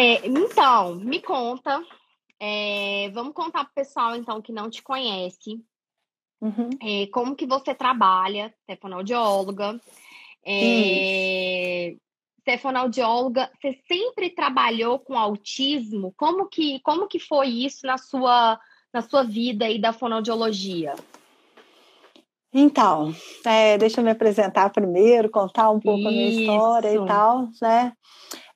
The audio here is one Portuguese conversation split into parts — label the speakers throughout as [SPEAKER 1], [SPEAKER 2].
[SPEAKER 1] É, então, me conta. É, vamos contar para o pessoal, então, que não te conhece. Uhum. É, como que você trabalha, você é fonoaudióloga. É, você é fonoaudióloga, você sempre trabalhou com autismo? Como que, como que foi isso na sua, na sua vida aí da fonoaudiologia?
[SPEAKER 2] Então, é, deixa eu me apresentar primeiro, contar um pouco Isso. a minha história e tal, né?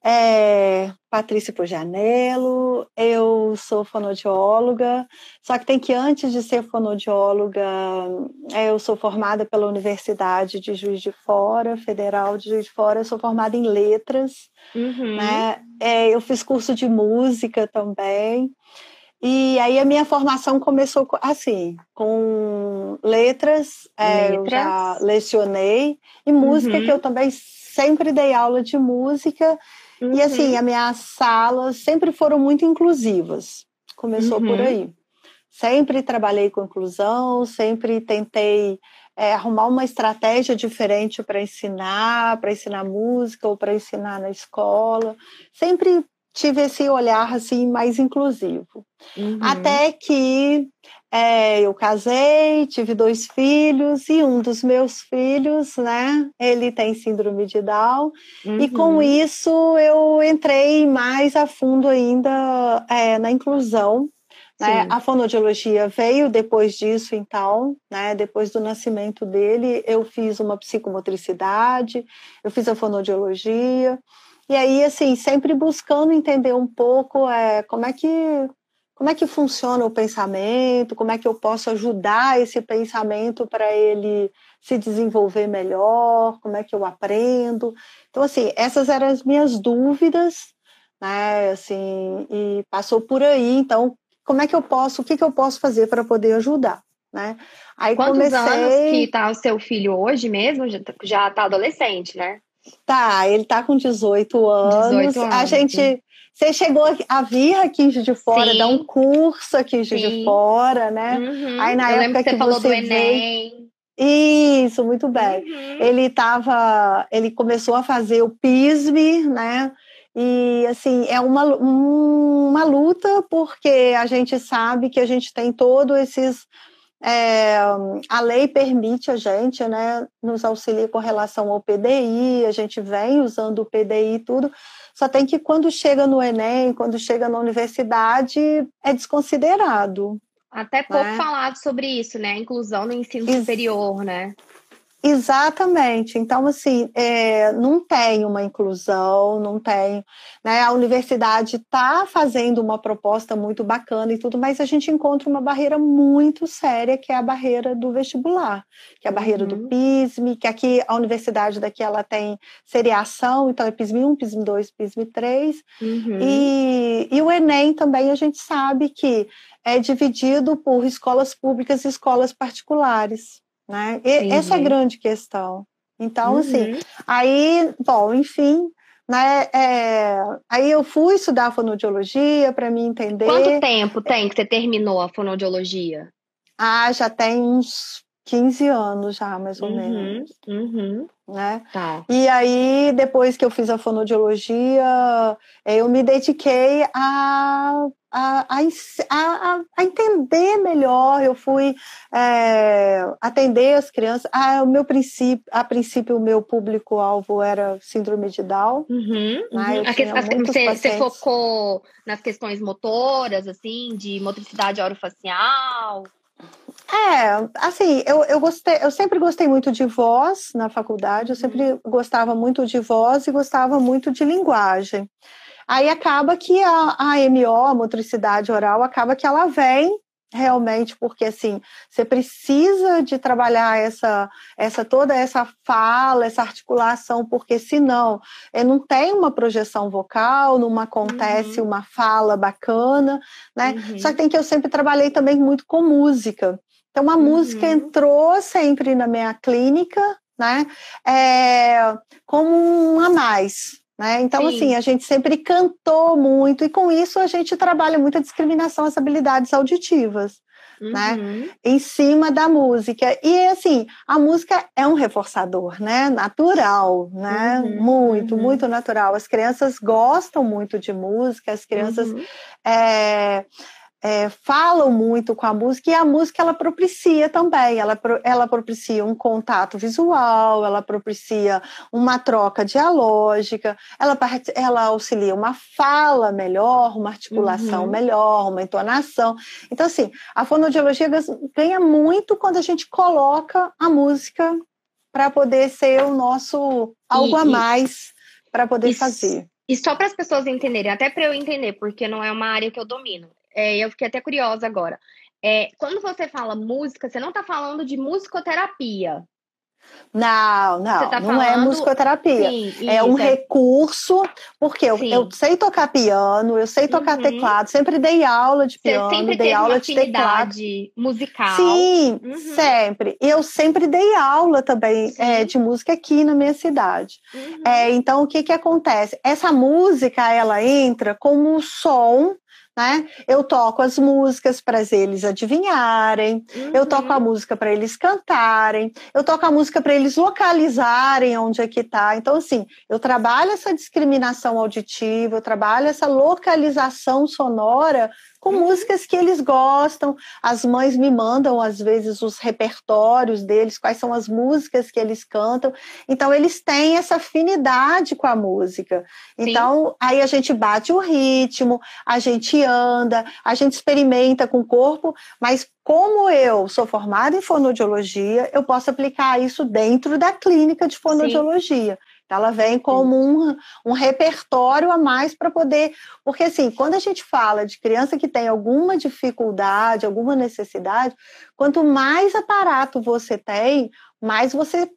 [SPEAKER 2] É, Patrícia Pujanello, eu sou fonodióloga, só que tem que antes de ser fonodióloga, é, eu sou formada pela Universidade de Juiz de Fora, Federal de Juiz de Fora, eu sou formada em letras, uhum. né? É, eu fiz curso de música também, e aí a minha formação começou assim, com letras, é, eu já lecionei, e música, uhum. que eu também sempre dei aula de música, uhum. e assim, as minhas salas sempre foram muito inclusivas. Começou uhum. por aí. Sempre trabalhei com inclusão, sempre tentei é, arrumar uma estratégia diferente para ensinar, para ensinar música ou para ensinar na escola. Sempre tive esse olhar assim mais inclusivo. Uhum. Até que é, eu casei, tive dois filhos e um dos meus filhos, né, ele tem síndrome de Down uhum. e com uhum. isso eu entrei mais a fundo ainda é, na inclusão. Né? A fonodiologia veio depois disso, então, né? depois do nascimento dele, eu fiz uma psicomotricidade, eu fiz a fonodiologia, e aí, assim, sempre buscando entender um pouco é, como é que como é que funciona o pensamento, como é que eu posso ajudar esse pensamento para ele se desenvolver melhor, como é que eu aprendo. Então, assim, essas eram as minhas dúvidas, né, assim, e passou por aí, então, como é que eu posso, o que, que eu posso fazer para poder ajudar, né?
[SPEAKER 1] Aí Quantos comecei... anos que está o seu filho hoje mesmo? Já está adolescente, né?
[SPEAKER 2] Tá, ele tá com 18 anos. 18 anos a gente. Você chegou a vir aqui de Fora, Sim. dar um curso aqui de Fora, né?
[SPEAKER 1] Uhum. Aí na Eu época que, você falou do Enem. Veio...
[SPEAKER 2] Isso, muito bem. Uhum. Ele tava, ele começou a fazer o PISME, né? E assim, é uma, uma luta porque a gente sabe que a gente tem todos esses é, a lei permite a gente, né, nos auxilia com relação ao PDI, a gente vem usando o PDI e tudo, só tem que quando chega no Enem, quando chega na universidade, é desconsiderado.
[SPEAKER 1] Até pouco né? falado sobre isso, né, a inclusão no ensino Ex superior, né?
[SPEAKER 2] Exatamente. Então, assim, é, não tem uma inclusão, não tem. Né? A universidade está fazendo uma proposta muito bacana e tudo, mas a gente encontra uma barreira muito séria, que é a barreira do vestibular, que é a barreira uhum. do PISM, que aqui a universidade daqui ela tem seriação, então é PISM 1, PISM 2, PISM 3. Uhum. E, e o Enem também a gente sabe que é dividido por escolas públicas e escolas particulares. Né? E, essa é a grande questão. Então, assim, uhum. assim, aí, bom, enfim, né, é, aí eu fui estudar fonoaudiologia para me entender.
[SPEAKER 1] Quanto tempo tem que você terminou a fonoaudiologia?
[SPEAKER 2] Ah, já tem uns 15 anos já, mais ou uhum, menos.
[SPEAKER 1] Uhum.
[SPEAKER 2] Né?
[SPEAKER 1] Tá.
[SPEAKER 2] E aí, depois que eu fiz a fonoaudiologia, eu me dediquei a, a, a, a entender melhor, eu fui é, atender as crianças. Ah, o meu princípio, a princípio, o meu público-alvo era síndrome de Down.
[SPEAKER 1] Uhum, né? uhum. você, você focou nas questões motoras, assim, de motricidade orofacial?
[SPEAKER 2] É, assim, eu, eu gostei, eu sempre gostei muito de voz na faculdade, eu sempre uhum. gostava muito de voz e gostava muito de linguagem. Aí acaba que a, a MO, a motricidade oral, acaba que ela vem realmente porque assim você precisa de trabalhar essa essa toda essa fala essa articulação porque senão é, não tem uma projeção vocal não acontece uhum. uma fala bacana né uhum. só que tem que eu sempre trabalhei também muito com música então a uhum. música entrou sempre na minha clínica né é, como um a mais né? Então, Sim. assim, a gente sempre cantou muito, e com isso a gente trabalha muito a discriminação, as habilidades auditivas. né? uhum. né? Em cima da música. E assim, a música é um reforçador, né? Natural, né? Uhum. Muito, uhum. muito natural. As crianças gostam muito de música, as crianças. É, é, falam muito com a música e a música ela propicia também, ela, ela propicia um contato visual, ela propicia uma troca dialógica, ela, ela auxilia uma fala melhor, uma articulação uhum. melhor, uma entonação. Então, assim, a fonoaudiologia ganha muito quando a gente coloca a música para poder ser o nosso algo e, a mais para poder e, fazer.
[SPEAKER 1] E só para as pessoas entenderem, até para eu entender, porque não é uma área que eu domino é, eu fiquei até curiosa agora. É, quando você fala música, você não está falando de musicoterapia.
[SPEAKER 2] Não, não, tá não é musicoterapia. Sim, é um é. recurso, porque eu, eu, sei tocar piano, eu sei tocar uhum. teclado, sempre dei aula de piano, Você sempre dei aula de teclado.
[SPEAKER 1] musical.
[SPEAKER 2] Sim, uhum. sempre. E eu sempre dei aula também é, de música aqui na minha cidade. Uhum. É, então, o que que acontece? Essa música, ela entra como som né? Eu toco as músicas para eles adivinharem, uhum. eu toco a música para eles cantarem, eu toco a música para eles localizarem onde é que está. Então, assim, eu trabalho essa discriminação auditiva, eu trabalho essa localização sonora com uhum. músicas que eles gostam. As mães me mandam, às vezes, os repertórios deles, quais são as músicas que eles cantam. Então, eles têm essa afinidade com a música. Então, Sim. aí a gente bate o ritmo, a gente anda, a gente experimenta com o corpo, mas como eu sou formada em fonoaudiologia, eu posso aplicar isso dentro da clínica de fonoaudiologia. Ela vem como um, um repertório a mais para poder. Porque, assim, quando a gente fala de criança que tem alguma dificuldade, alguma necessidade, quanto mais aparato você tem, mais você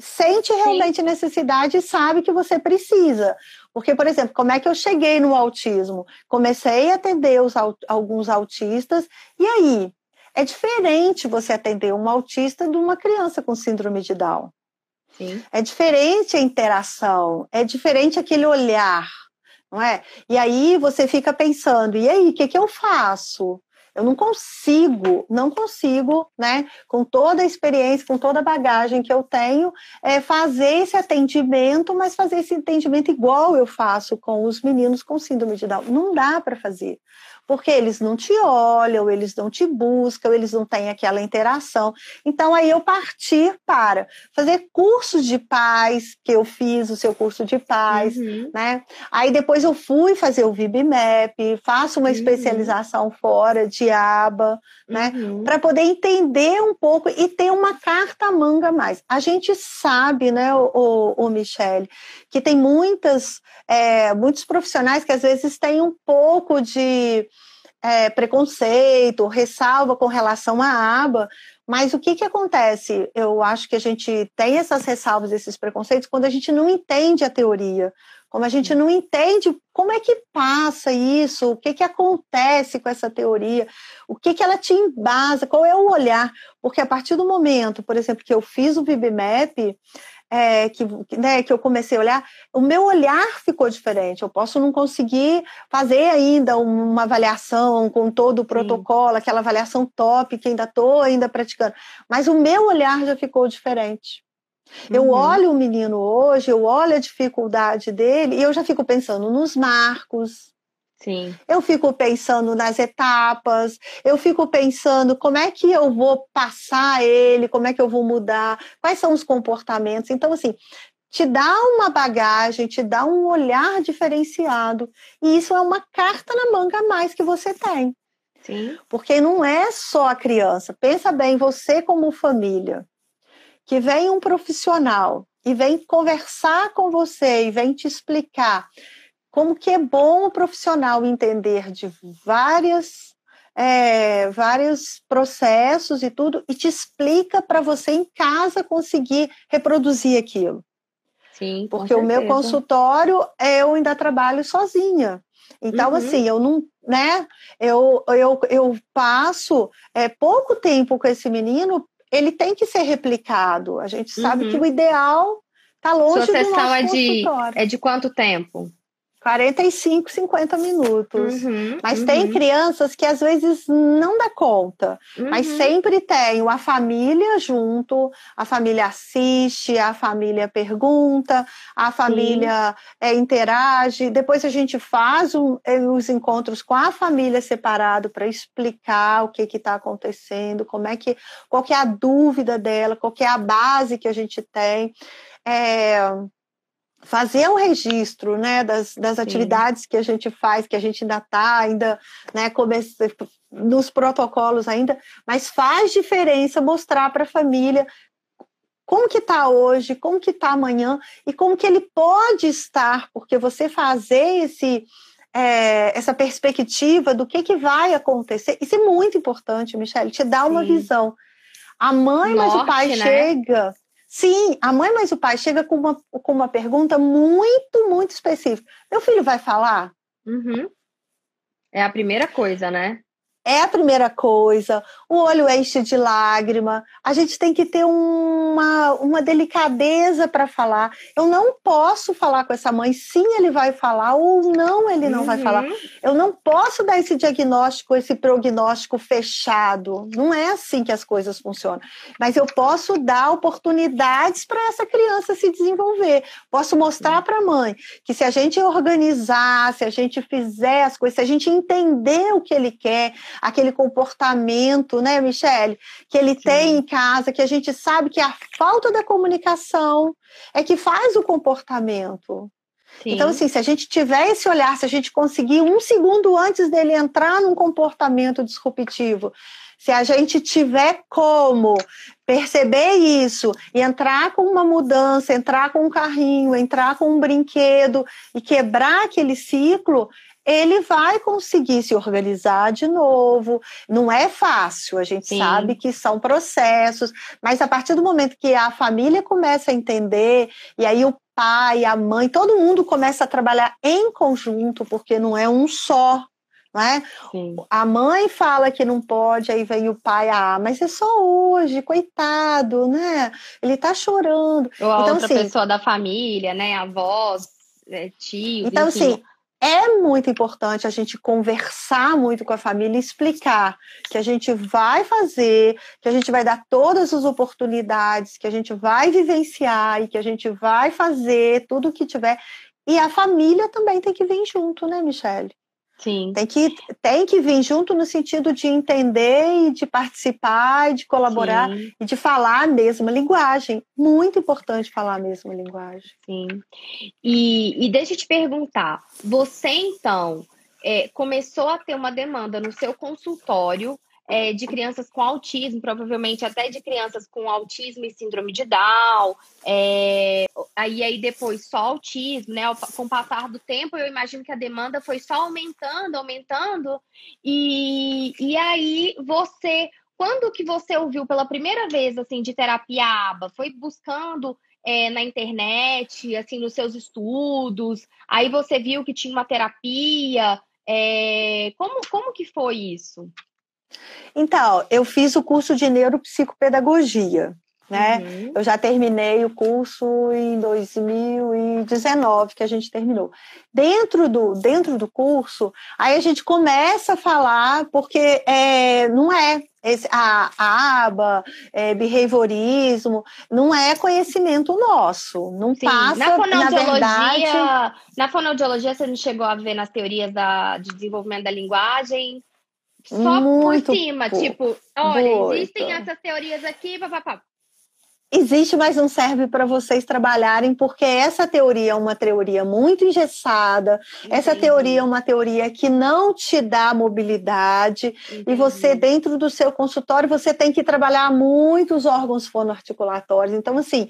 [SPEAKER 2] sente realmente Sim. necessidade e sabe que você precisa. Porque, por exemplo, como é que eu cheguei no autismo? Comecei a atender os, alguns autistas, e aí? É diferente você atender um autista de uma criança com síndrome de Down. Sim. É diferente a interação, é diferente aquele olhar, não é? E aí você fica pensando, e aí, o que, que eu faço? Eu não consigo, não consigo, né, com toda a experiência, com toda a bagagem que eu tenho, é, fazer esse atendimento, mas fazer esse atendimento igual eu faço com os meninos com síndrome de Down. Não dá para fazer porque eles não te olham, eles não te buscam, eles não têm aquela interação. Então, aí eu parti para fazer cursos de paz, que eu fiz o seu curso de paz, uhum. né? Aí depois eu fui fazer o VibMap, faço uma uhum. especialização fora de aba, né? Uhum. Para poder entender um pouco e ter uma carta manga a mais. A gente sabe, né, o, o, o Michele, que tem muitas, é, muitos profissionais que às vezes têm um pouco de é, preconceito, ressalva com relação à aba, mas o que, que acontece? Eu acho que a gente tem essas ressalvas, esses preconceitos, quando a gente não entende a teoria, como a gente não entende como é que passa isso, o que, que acontece com essa teoria, o que, que ela te embasa, qual é o olhar, porque a partir do momento, por exemplo, que eu fiz o VibMap, é, que, né, que eu comecei a olhar, o meu olhar ficou diferente. Eu posso não conseguir fazer ainda uma avaliação com todo o protocolo, Sim. aquela avaliação top que ainda estou ainda praticando, mas o meu olhar já ficou diferente. Uhum. Eu olho o menino hoje, eu olho a dificuldade dele e eu já fico pensando nos marcos,
[SPEAKER 1] Sim.
[SPEAKER 2] Eu fico pensando nas etapas, eu fico pensando como é que eu vou passar ele, como é que eu vou mudar, quais são os comportamentos. Então, assim, te dá uma bagagem, te dá um olhar diferenciado. E isso é uma carta na manga a mais que você tem.
[SPEAKER 1] Sim.
[SPEAKER 2] Porque não é só a criança. Pensa bem, você como família, que vem um profissional e vem conversar com você e vem te explicar como que é bom o profissional entender de várias é, vários processos e tudo e te explica para você em casa conseguir reproduzir aquilo.
[SPEAKER 1] Sim,
[SPEAKER 2] porque o meu consultório eu ainda trabalho sozinha. Então, uhum. assim, eu não, né? Eu, eu, eu passo é, pouco tempo com esse menino, ele tem que ser replicado. A gente sabe uhum. que o ideal está longe Sua do nosso
[SPEAKER 1] é de, é de quanto tempo?
[SPEAKER 2] 45, 50 minutos. Uhum, mas uhum. tem crianças que às vezes não dá conta. Uhum. Mas sempre tem a família junto, a família assiste, a família pergunta, a família é, interage. Depois a gente faz um, é, os encontros com a família separado para explicar o que está acontecendo, como é que, qual que é a dúvida dela, qual que é a base que a gente tem. É, fazer o registro né, das, das atividades que a gente faz, que a gente ainda está ainda né, comece, nos protocolos ainda, mas faz diferença mostrar para a família como que está hoje, como que está amanhã e como que ele pode estar, porque você fazer esse é, essa perspectiva do que, que vai acontecer, isso é muito importante, Michelle, te dá uma Sim. visão. A mãe, Norte, mas o pai né? chega Sim, a mãe, mas o pai chega com uma, com uma pergunta muito, muito específica. Meu filho vai falar?
[SPEAKER 1] Uhum. É a primeira coisa, né?
[SPEAKER 2] É a primeira coisa, o olho enche de lágrima, a gente tem que ter uma, uma delicadeza para falar. Eu não posso falar com essa mãe, sim, ele vai falar, ou não, ele não uhum. vai falar. Uhum. Eu não posso dar esse diagnóstico, esse prognóstico fechado. Não é assim que as coisas funcionam. Mas eu posso dar oportunidades para essa criança se desenvolver. Posso mostrar para a mãe que se a gente organizar, se a gente fizer as coisas, se a gente entender o que ele quer, aquele comportamento, né, Michele, que ele Sim. tem em casa, que a gente sabe que a falta da comunicação é que faz o comportamento. Sim. Então, assim, se a gente tiver esse olhar, se a gente conseguir um segundo antes dele entrar num comportamento disruptivo, se a gente tiver como perceber isso e entrar com uma mudança, entrar com um carrinho, entrar com um brinquedo e quebrar aquele ciclo, ele vai conseguir se organizar de novo. Não é fácil, a gente Sim. sabe que são processos, mas a partir do momento que a família começa a entender, e aí o pai, a mãe, todo mundo começa a trabalhar em conjunto, porque não é um só. Né? A mãe fala que não pode, aí vem o pai, ah, mas é só hoje, coitado, né? Ele tá chorando.
[SPEAKER 1] Ou a então, outra assim, pessoa da família, né? Avós, é, tios.
[SPEAKER 2] Então, enfim. assim, é muito importante a gente conversar muito com a família explicar que a gente vai fazer, que a gente vai dar todas as oportunidades, que a gente vai vivenciar e que a gente vai fazer tudo o que tiver. E a família também tem que vir junto, né, Michelle?
[SPEAKER 1] Sim.
[SPEAKER 2] Tem que, tem que vir junto no sentido de entender e de participar e de colaborar Sim. e de falar a mesma linguagem. Muito importante falar a mesma linguagem.
[SPEAKER 1] Sim. E, e deixa eu te perguntar, você então é, começou a ter uma demanda no seu consultório é, de crianças com autismo, provavelmente até de crianças com autismo e síndrome de Down, é, aí, aí depois só autismo, né? Com o passar do tempo, eu imagino que a demanda foi só aumentando, aumentando, e, e aí você, quando que você ouviu pela primeira vez, assim, de terapia ABA? Foi buscando é, na internet, assim, nos seus estudos, aí você viu que tinha uma terapia, é, como, como que foi isso?
[SPEAKER 2] Então, eu fiz o curso de neuropsicopedagogia, né? Uhum. Eu já terminei o curso em 2019 que a gente terminou. Dentro do dentro do curso, aí a gente começa a falar porque é, não é esse, a, a aba, é, behaviorismo, não é conhecimento nosso, não Sim. passa, na fonoaudiologia, na verdade...
[SPEAKER 1] Na fonoaudiologia, você não chegou a ver nas teorias da, de desenvolvimento da linguagem, só Muito por cima, tipo, olha, existem essas teorias aqui, papapá.
[SPEAKER 2] Existe, mas não serve para vocês trabalharem, porque essa teoria é uma teoria muito engessada, Entendi. essa teoria é uma teoria que não te dá mobilidade, Entendi. e você, dentro do seu consultório, você tem que trabalhar muitos órgãos fonoarticulatórios. Então, assim,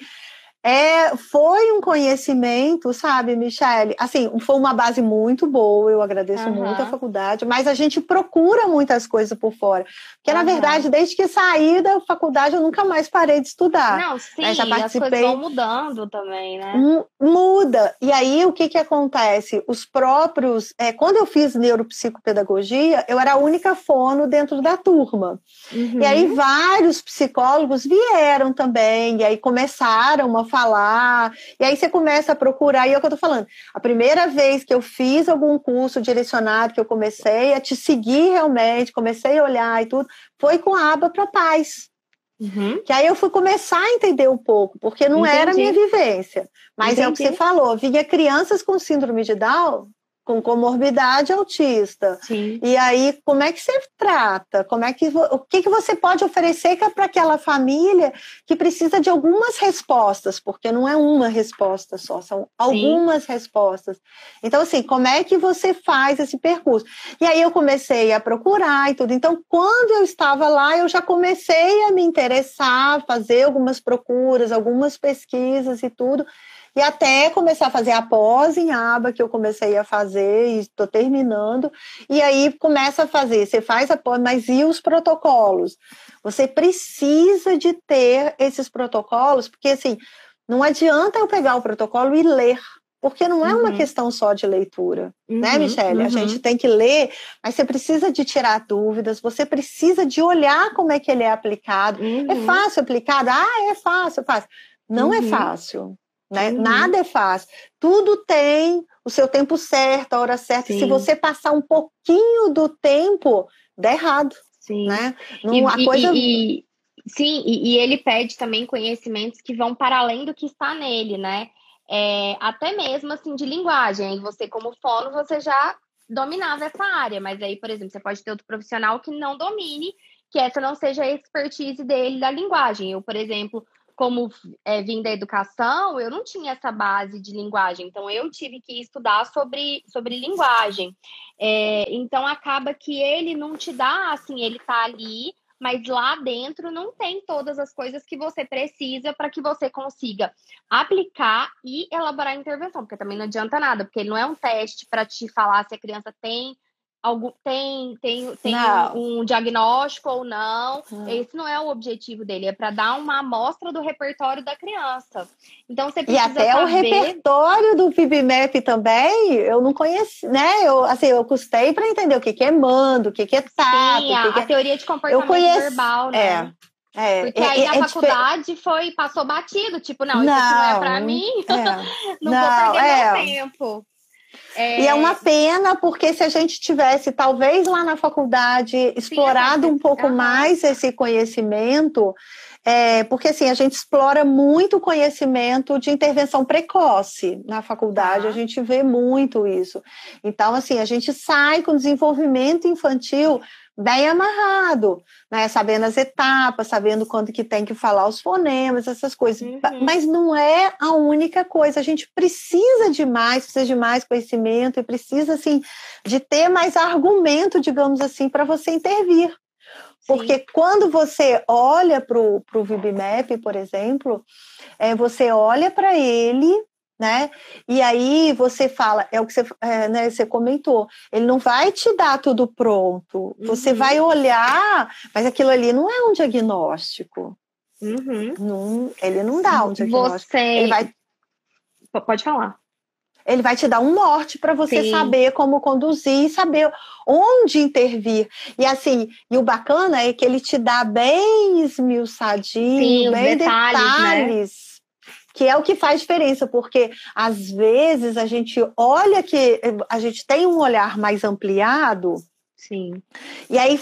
[SPEAKER 2] é, foi um conhecimento, sabe, Michele? Assim, foi uma base muito boa, eu agradeço uhum. muito a faculdade, mas a gente procura muitas coisas por fora. Porque, uhum. na verdade, desde que saí da faculdade, eu nunca mais parei de estudar.
[SPEAKER 1] Não, sim, né? Já participei... as coisas vão mudando também, né?
[SPEAKER 2] Muda. E aí, o que que acontece? Os próprios... É, quando eu fiz neuropsicopedagogia, eu era a única fono dentro da turma. Uhum. E aí, vários psicólogos vieram também, e aí começaram uma falar. E aí você começa a procurar, e é o que eu tô falando. A primeira vez que eu fiz algum curso direcionado, que eu comecei a te seguir realmente, comecei a olhar e tudo, foi com a aba para paz. Uhum. Que aí eu fui começar a entender um pouco, porque não Entendi. era a minha vivência. Mas Entendi. é o que você falou, vinha crianças com síndrome de Down com comorbidade autista. Sim. E aí, como é que você trata? Como é que o que, que você pode oferecer é para aquela família que precisa de algumas respostas, porque não é uma resposta só, são algumas Sim. respostas. Então, assim, como é que você faz esse percurso? E aí eu comecei a procurar e tudo. Então, quando eu estava lá, eu já comecei a me interessar, fazer algumas procuras, algumas pesquisas e tudo e até começar a fazer a pós em aba, que eu comecei a fazer e estou terminando, e aí começa a fazer, você faz a pós, mas e os protocolos? Você precisa de ter esses protocolos, porque assim, não adianta eu pegar o protocolo e ler, porque não é uma uhum. questão só de leitura, né, uhum, né, Michelle? Uhum. A gente tem que ler, mas você precisa de tirar dúvidas, você precisa de olhar como é que ele é aplicado. É uhum. fácil aplicado? Ah, é fácil, fácil. Não é uhum. fácil. Né? Uhum. Nada é fácil. Tudo tem o seu tempo certo, a hora certa. Sim. Se você passar um pouquinho do tempo, dá errado. Sim. Né?
[SPEAKER 1] Não, e, a coisa... E, e, sim, e, ele pede também conhecimentos que vão para além do que está nele, né? É, até mesmo assim de linguagem. Você, como fono, você já dominava essa área, mas aí, por exemplo, você pode ter outro profissional que não domine, que essa não seja a expertise dele da linguagem. Eu, por exemplo, como é, vim da educação, eu não tinha essa base de linguagem, então eu tive que estudar sobre, sobre linguagem. É, então acaba que ele não te dá assim, ele tá ali, mas lá dentro não tem todas as coisas que você precisa para que você consiga aplicar e elaborar a intervenção, porque também não adianta nada, porque ele não é um teste para te falar se a criança tem algum, tem, tem, tem um, um, diagnóstico ou não. Hum. Esse não é o objetivo dele, é para dar uma amostra do repertório da criança. Então você precisa
[SPEAKER 2] E até
[SPEAKER 1] saber...
[SPEAKER 2] o repertório do PIBMAP também, eu não conheci, né? Eu, assim, eu custei para entender o que, que é mando, o que, que é tato.
[SPEAKER 1] Sim, a,
[SPEAKER 2] que
[SPEAKER 1] a teoria de comportamento conheço... verbal, né? É. É, Porque aí é, na é faculdade foi, passou batido, tipo, não, não isso não é para mim, é. não, não, vou perder meu é. tempo.
[SPEAKER 2] É... E é uma pena, porque se a gente tivesse, talvez lá na faculdade, explorado Sim, um pouco uhum. mais esse conhecimento, é, porque assim, a gente explora muito o conhecimento de intervenção precoce na faculdade, a gente vê muito isso. Então, assim, a gente sai com desenvolvimento infantil bem amarrado, né? Sabendo as etapas, sabendo quando que tem que falar os fonemas, essas coisas. Uhum. Mas não é a única coisa. A gente precisa de mais, precisa de mais conhecimento e precisa, assim, de ter mais argumento, digamos assim, para você intervir. Porque Sim. quando você olha para o VibMap, por exemplo, é, você olha para ele né? E aí você fala, é o que você, é, né, você comentou, ele não vai te dar tudo pronto, você uhum. vai olhar, mas aquilo ali não é um diagnóstico. Uhum. Não, ele não dá um diagnóstico. Você... Ele vai...
[SPEAKER 1] Pode falar.
[SPEAKER 2] Ele vai te dar um norte para você Sim. saber como conduzir, saber onde intervir. E assim, e o bacana é que ele te dá bem esmiuçadinho, Sim, bem detalhes, né? detalhes que é o que faz diferença, porque às vezes a gente olha que a gente tem um olhar mais ampliado.
[SPEAKER 1] Sim.
[SPEAKER 2] E aí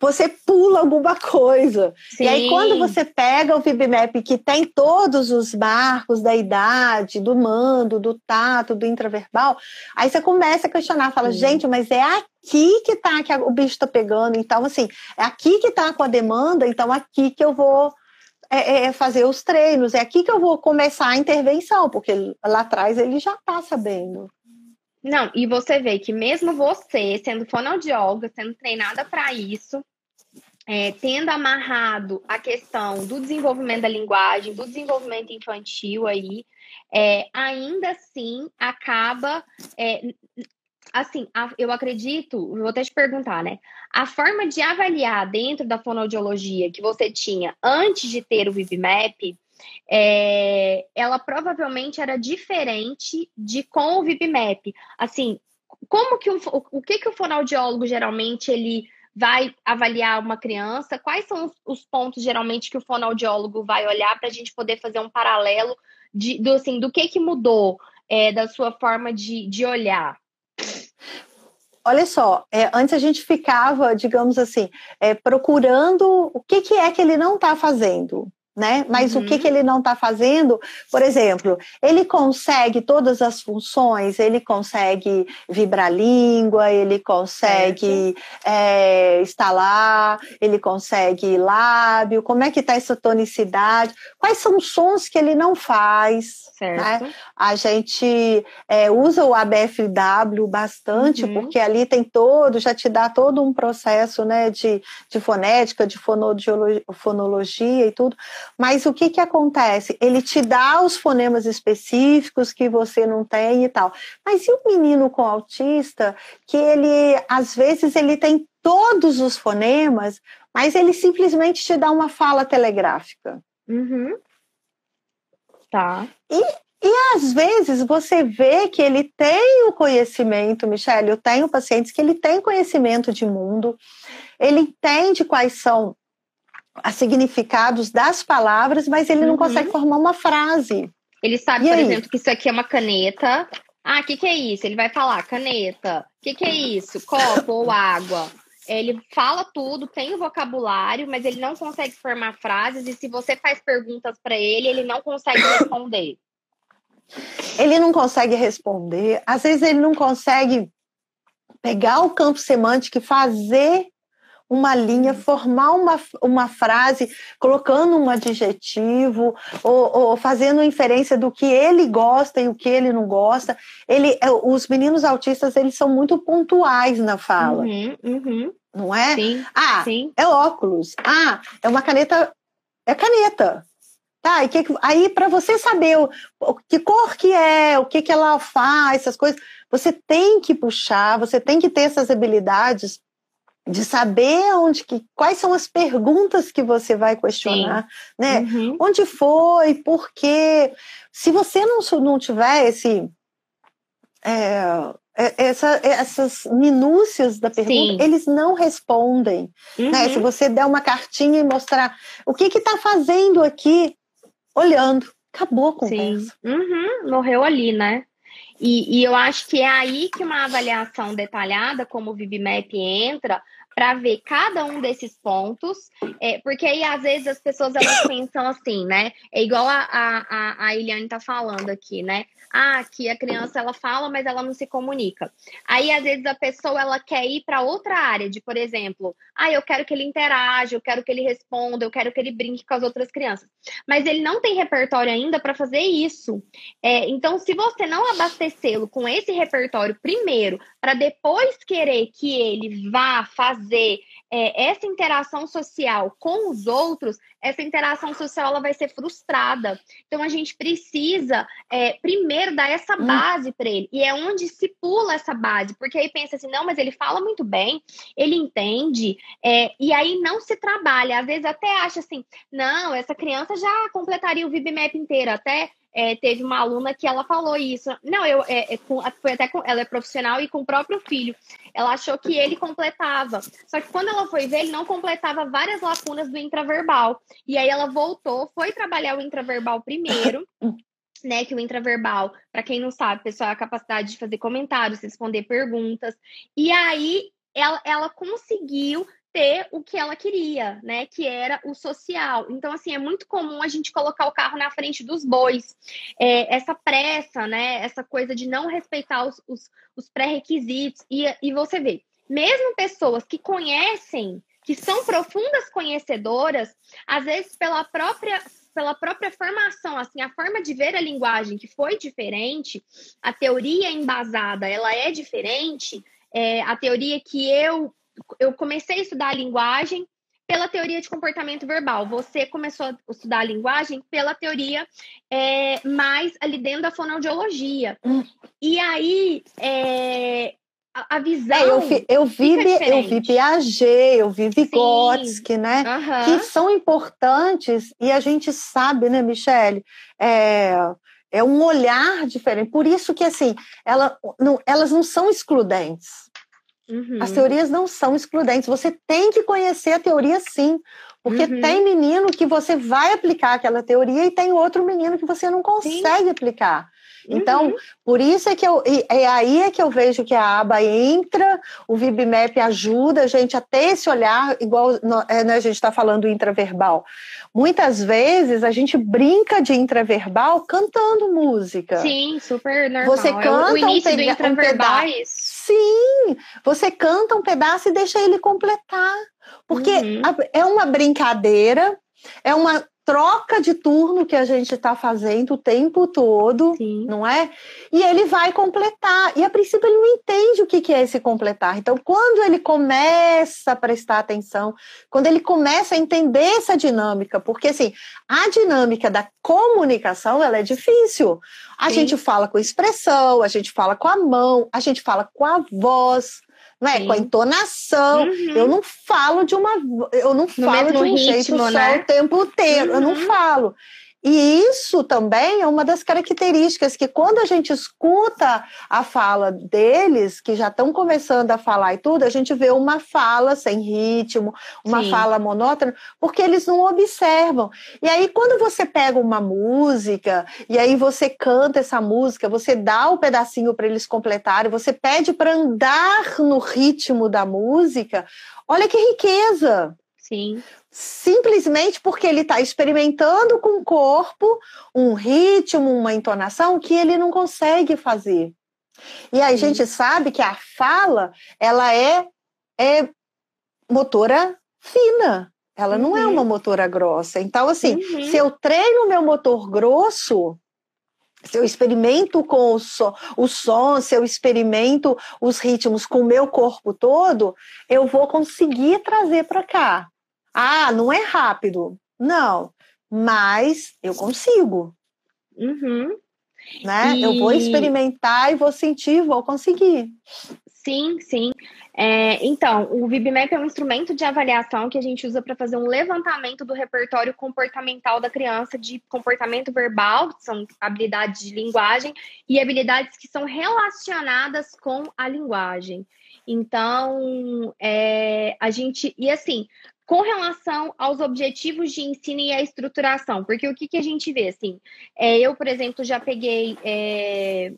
[SPEAKER 2] você pula alguma coisa. Sim. E aí, quando você pega o VibMap que tem todos os marcos da idade, do mando, do tato, do intraverbal, aí você começa a questionar, fala, Sim. gente, mas é aqui que tá que o bicho tá pegando, então assim, é aqui que tá com a demanda, então aqui que eu vou é, é, é, fazer os treinos. É aqui que eu vou começar a intervenção, porque lá atrás ele já está sabendo.
[SPEAKER 1] Não, e você vê que mesmo você, sendo fonoaudióloga, sendo treinada para isso, é, tendo amarrado a questão do desenvolvimento da linguagem, do desenvolvimento infantil aí, é, ainda assim acaba é, assim, a, eu acredito, vou até te perguntar, né? A forma de avaliar dentro da fonoaudiologia que você tinha antes de ter o VibMap, é, ela provavelmente era diferente de com o VibMap. Assim, como que o, o, que que o fonoaudiólogo geralmente ele vai avaliar uma criança, quais são os pontos geralmente que o fonoaudiólogo vai olhar para a gente poder fazer um paralelo de, do, assim, do que, que mudou é, da sua forma de, de olhar?
[SPEAKER 2] Olha só, é, antes a gente ficava, digamos assim, é, procurando o que, que é que ele não está fazendo né? Mas uhum. o que, uhum. que ele não está fazendo? Por exemplo, ele consegue todas as funções, ele consegue vibrar a língua, ele consegue é, instalar, ele consegue lábio, como é que está essa tonicidade? Quais são os sons que ele não faz? Né? A gente é, usa o ABFW bastante, uhum. porque ali tem todo, já te dá todo um processo né, de, de fonética, de fonologia e tudo. Mas o que, que acontece? Ele te dá os fonemas específicos que você não tem e tal. Mas e o menino com autista, que ele, às vezes, ele tem todos os fonemas, mas ele simplesmente te dá uma fala telegráfica.
[SPEAKER 1] Uhum. Tá.
[SPEAKER 2] E, e às vezes você vê que ele tem o conhecimento, Michele, eu tenho pacientes que ele tem conhecimento de mundo, ele entende quais são significados das palavras, mas ele uhum. não consegue formar uma frase.
[SPEAKER 1] Ele sabe, e por aí? exemplo, que isso aqui é uma caneta. Ah, o que, que é isso? Ele vai falar caneta. O que, que é isso? Copo ou água? Ele fala tudo, tem o vocabulário, mas ele não consegue formar frases. E se você faz perguntas para ele, ele não consegue responder.
[SPEAKER 2] Ele não consegue responder. Às vezes ele não consegue pegar o campo semântico e fazer uma linha, formar uma, uma frase, colocando um adjetivo, ou, ou, fazendo inferência do que ele gosta e o que ele não gosta. Ele, é, os meninos autistas, eles são muito pontuais na fala.
[SPEAKER 1] Uhum, uhum.
[SPEAKER 2] Não é?
[SPEAKER 1] Sim,
[SPEAKER 2] ah,
[SPEAKER 1] sim.
[SPEAKER 2] é óculos. Ah, é uma caneta. É caneta. Tá, e que, aí, para você saber o, o, que cor que é, o que, que ela faz, essas coisas, você tem que puxar, você tem que ter essas habilidades de saber onde que, quais são as perguntas que você vai questionar, Sim. né? Uhum. Onde foi, por quê? Se você não, não tiver esse, é, é essa, essas minúcias da pergunta, Sim. eles não respondem. Uhum. Né? Se você der uma cartinha e mostrar o que está fazendo aqui, olhando, acabou a conversa.
[SPEAKER 1] Sim. Uhum. Morreu ali, né? E, e, eu acho que é aí que uma avaliação detalhada, como o VibMap entra, para ver cada um desses pontos, é, porque aí às vezes as pessoas elas pensam assim, né? É igual a, a, a Eliane tá falando aqui, né? Ah, que a criança ela fala, mas ela não se comunica. Aí às vezes a pessoa ela quer ir para outra área, de por exemplo, ah, eu quero que ele interaja, eu quero que ele responda, eu quero que ele brinque com as outras crianças. Mas ele não tem repertório ainda para fazer isso. É, então, se você não abastecê-lo com esse repertório primeiro, para depois querer que ele vá fazer é, essa interação social com os outros, essa interação social ela vai ser frustrada. Então a gente precisa é, primeiro dar essa hum. base para ele. E é onde se pula essa base, porque aí pensa assim, não, mas ele fala muito bem, ele entende, é, e aí não se trabalha. Às vezes até acha assim, não, essa criança já completaria o VibMap inteiro, até é, teve uma aluna que ela falou isso. Não, eu é, é, com, foi até com, ela é profissional e com o próprio filho. Ela achou que ele completava. Só que quando ela foi ver, ele não completava várias lacunas do intraverbal. E aí ela voltou, foi trabalhar o intraverbal primeiro. né, que o intraverbal, para quem não sabe, pessoal, é a capacidade de fazer comentários, responder perguntas. E aí ela, ela conseguiu ter o que ela queria, né? Que era o social. Então, assim, é muito comum a gente colocar o carro na frente dos bois. É, essa pressa, né? Essa coisa de não respeitar os, os, os pré-requisitos. E, e você vê, mesmo pessoas que conhecem, que são profundas conhecedoras, às vezes pela própria pela própria formação, assim, a forma de ver a linguagem que foi diferente, a teoria embasada, ela é diferente, é, a teoria que eu eu comecei a estudar a linguagem pela teoria de comportamento verbal. Você começou a estudar a linguagem pela teoria é, mais ali dentro da fonoaudiologia. Hum. E aí, é, a, a, visão. É,
[SPEAKER 2] eu, vi, eu, vi, eu vi Piaget, eu vi Vygotsky, né? Uhum. Que são importantes e a gente sabe, né, Michele? É, é um olhar diferente. Por isso que, assim, ela, não, elas não são excludentes Uhum. As teorias não são excludentes. Você tem que conhecer a teoria sim. Porque uhum. tem menino que você vai aplicar aquela teoria e tem outro menino que você não consegue sim. aplicar. Então, uhum. por isso é que eu. É aí é que eu vejo que a aba entra, o VibMap ajuda a gente a ter esse olhar, igual é, né, a gente está falando intraverbal. Muitas vezes a gente brinca de intraverbal cantando música.
[SPEAKER 1] Sim, super normal. Você canta é o, o início um do intraverbal um é isso.
[SPEAKER 2] Sim, você canta um pedaço e deixa ele completar. Porque uhum. é uma brincadeira, é uma troca de turno que a gente está fazendo o tempo todo, Sim. não é? E ele vai completar. E a princípio ele não entende o que, que é esse completar. Então, quando ele começa a prestar atenção, quando ele começa a entender essa dinâmica, porque assim, a dinâmica da comunicação ela é difícil. A Sim. gente fala com expressão, a gente fala com a mão, a gente fala com a voz não é? Com a entonação. Uhum. Eu não falo de uma. Eu não falo de um ritmo, jeito né? só o tempo inteiro. Uhum. Eu não uhum. falo. E isso também é uma das características que quando a gente escuta a fala deles, que já estão começando a falar e tudo, a gente vê uma fala sem ritmo, uma Sim. fala monótona, porque eles não observam. E aí quando você pega uma música e aí você canta essa música, você dá o um pedacinho para eles completarem, você pede para andar no ritmo da música, olha que riqueza.
[SPEAKER 1] Sim
[SPEAKER 2] simplesmente porque ele está experimentando com o corpo um ritmo, uma entonação que ele não consegue fazer. E a gente sabe que a fala ela é, é motora fina, ela uhum. não é uhum. uma motora grossa. Então, assim, uhum. se eu treino meu motor grosso, se eu experimento com o som, o som, se eu experimento os ritmos com o meu corpo todo, eu vou conseguir trazer para cá. Ah, não é rápido. Não, mas eu consigo.
[SPEAKER 1] Uhum.
[SPEAKER 2] Né? E... Eu vou experimentar e vou sentir, vou conseguir.
[SPEAKER 1] Sim, sim. É, então, o VibMap é um instrumento de avaliação que a gente usa para fazer um levantamento do repertório comportamental da criança de comportamento verbal, que são habilidades de linguagem, e habilidades que são relacionadas com a linguagem. Então, é, a gente. E assim, com relação aos objetivos de ensino e a estruturação, porque o que, que a gente vê, assim, é, eu, por exemplo, já peguei é,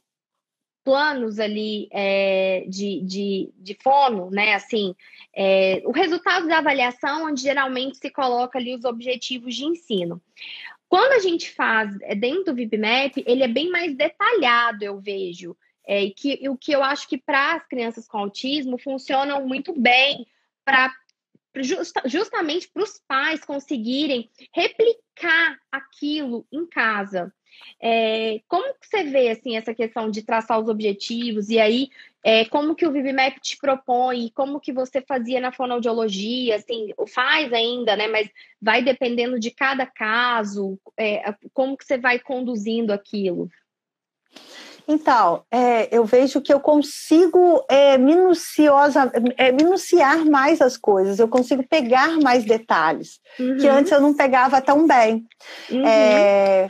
[SPEAKER 1] planos ali é, de, de, de fono, né, assim, é, o resultado da avaliação, onde geralmente se coloca ali os objetivos de ensino. Quando a gente faz é, dentro do VibMap, ele é bem mais detalhado, eu vejo, é, e que, o que eu acho que para as crianças com autismo funcionam muito bem para justamente para os pais conseguirem replicar aquilo em casa. É, como você vê assim essa questão de traçar os objetivos e aí é, como que o ViviMap te propõe, como que você fazia na fonoaudiologia, assim, faz ainda, né? Mas vai dependendo de cada caso, é, como que você vai conduzindo aquilo?
[SPEAKER 2] Então, é, eu vejo que eu consigo é, minuciosa, é, minuciar mais as coisas, eu consigo pegar mais detalhes, uhum. que antes eu não pegava tão bem.
[SPEAKER 1] Uhum. É,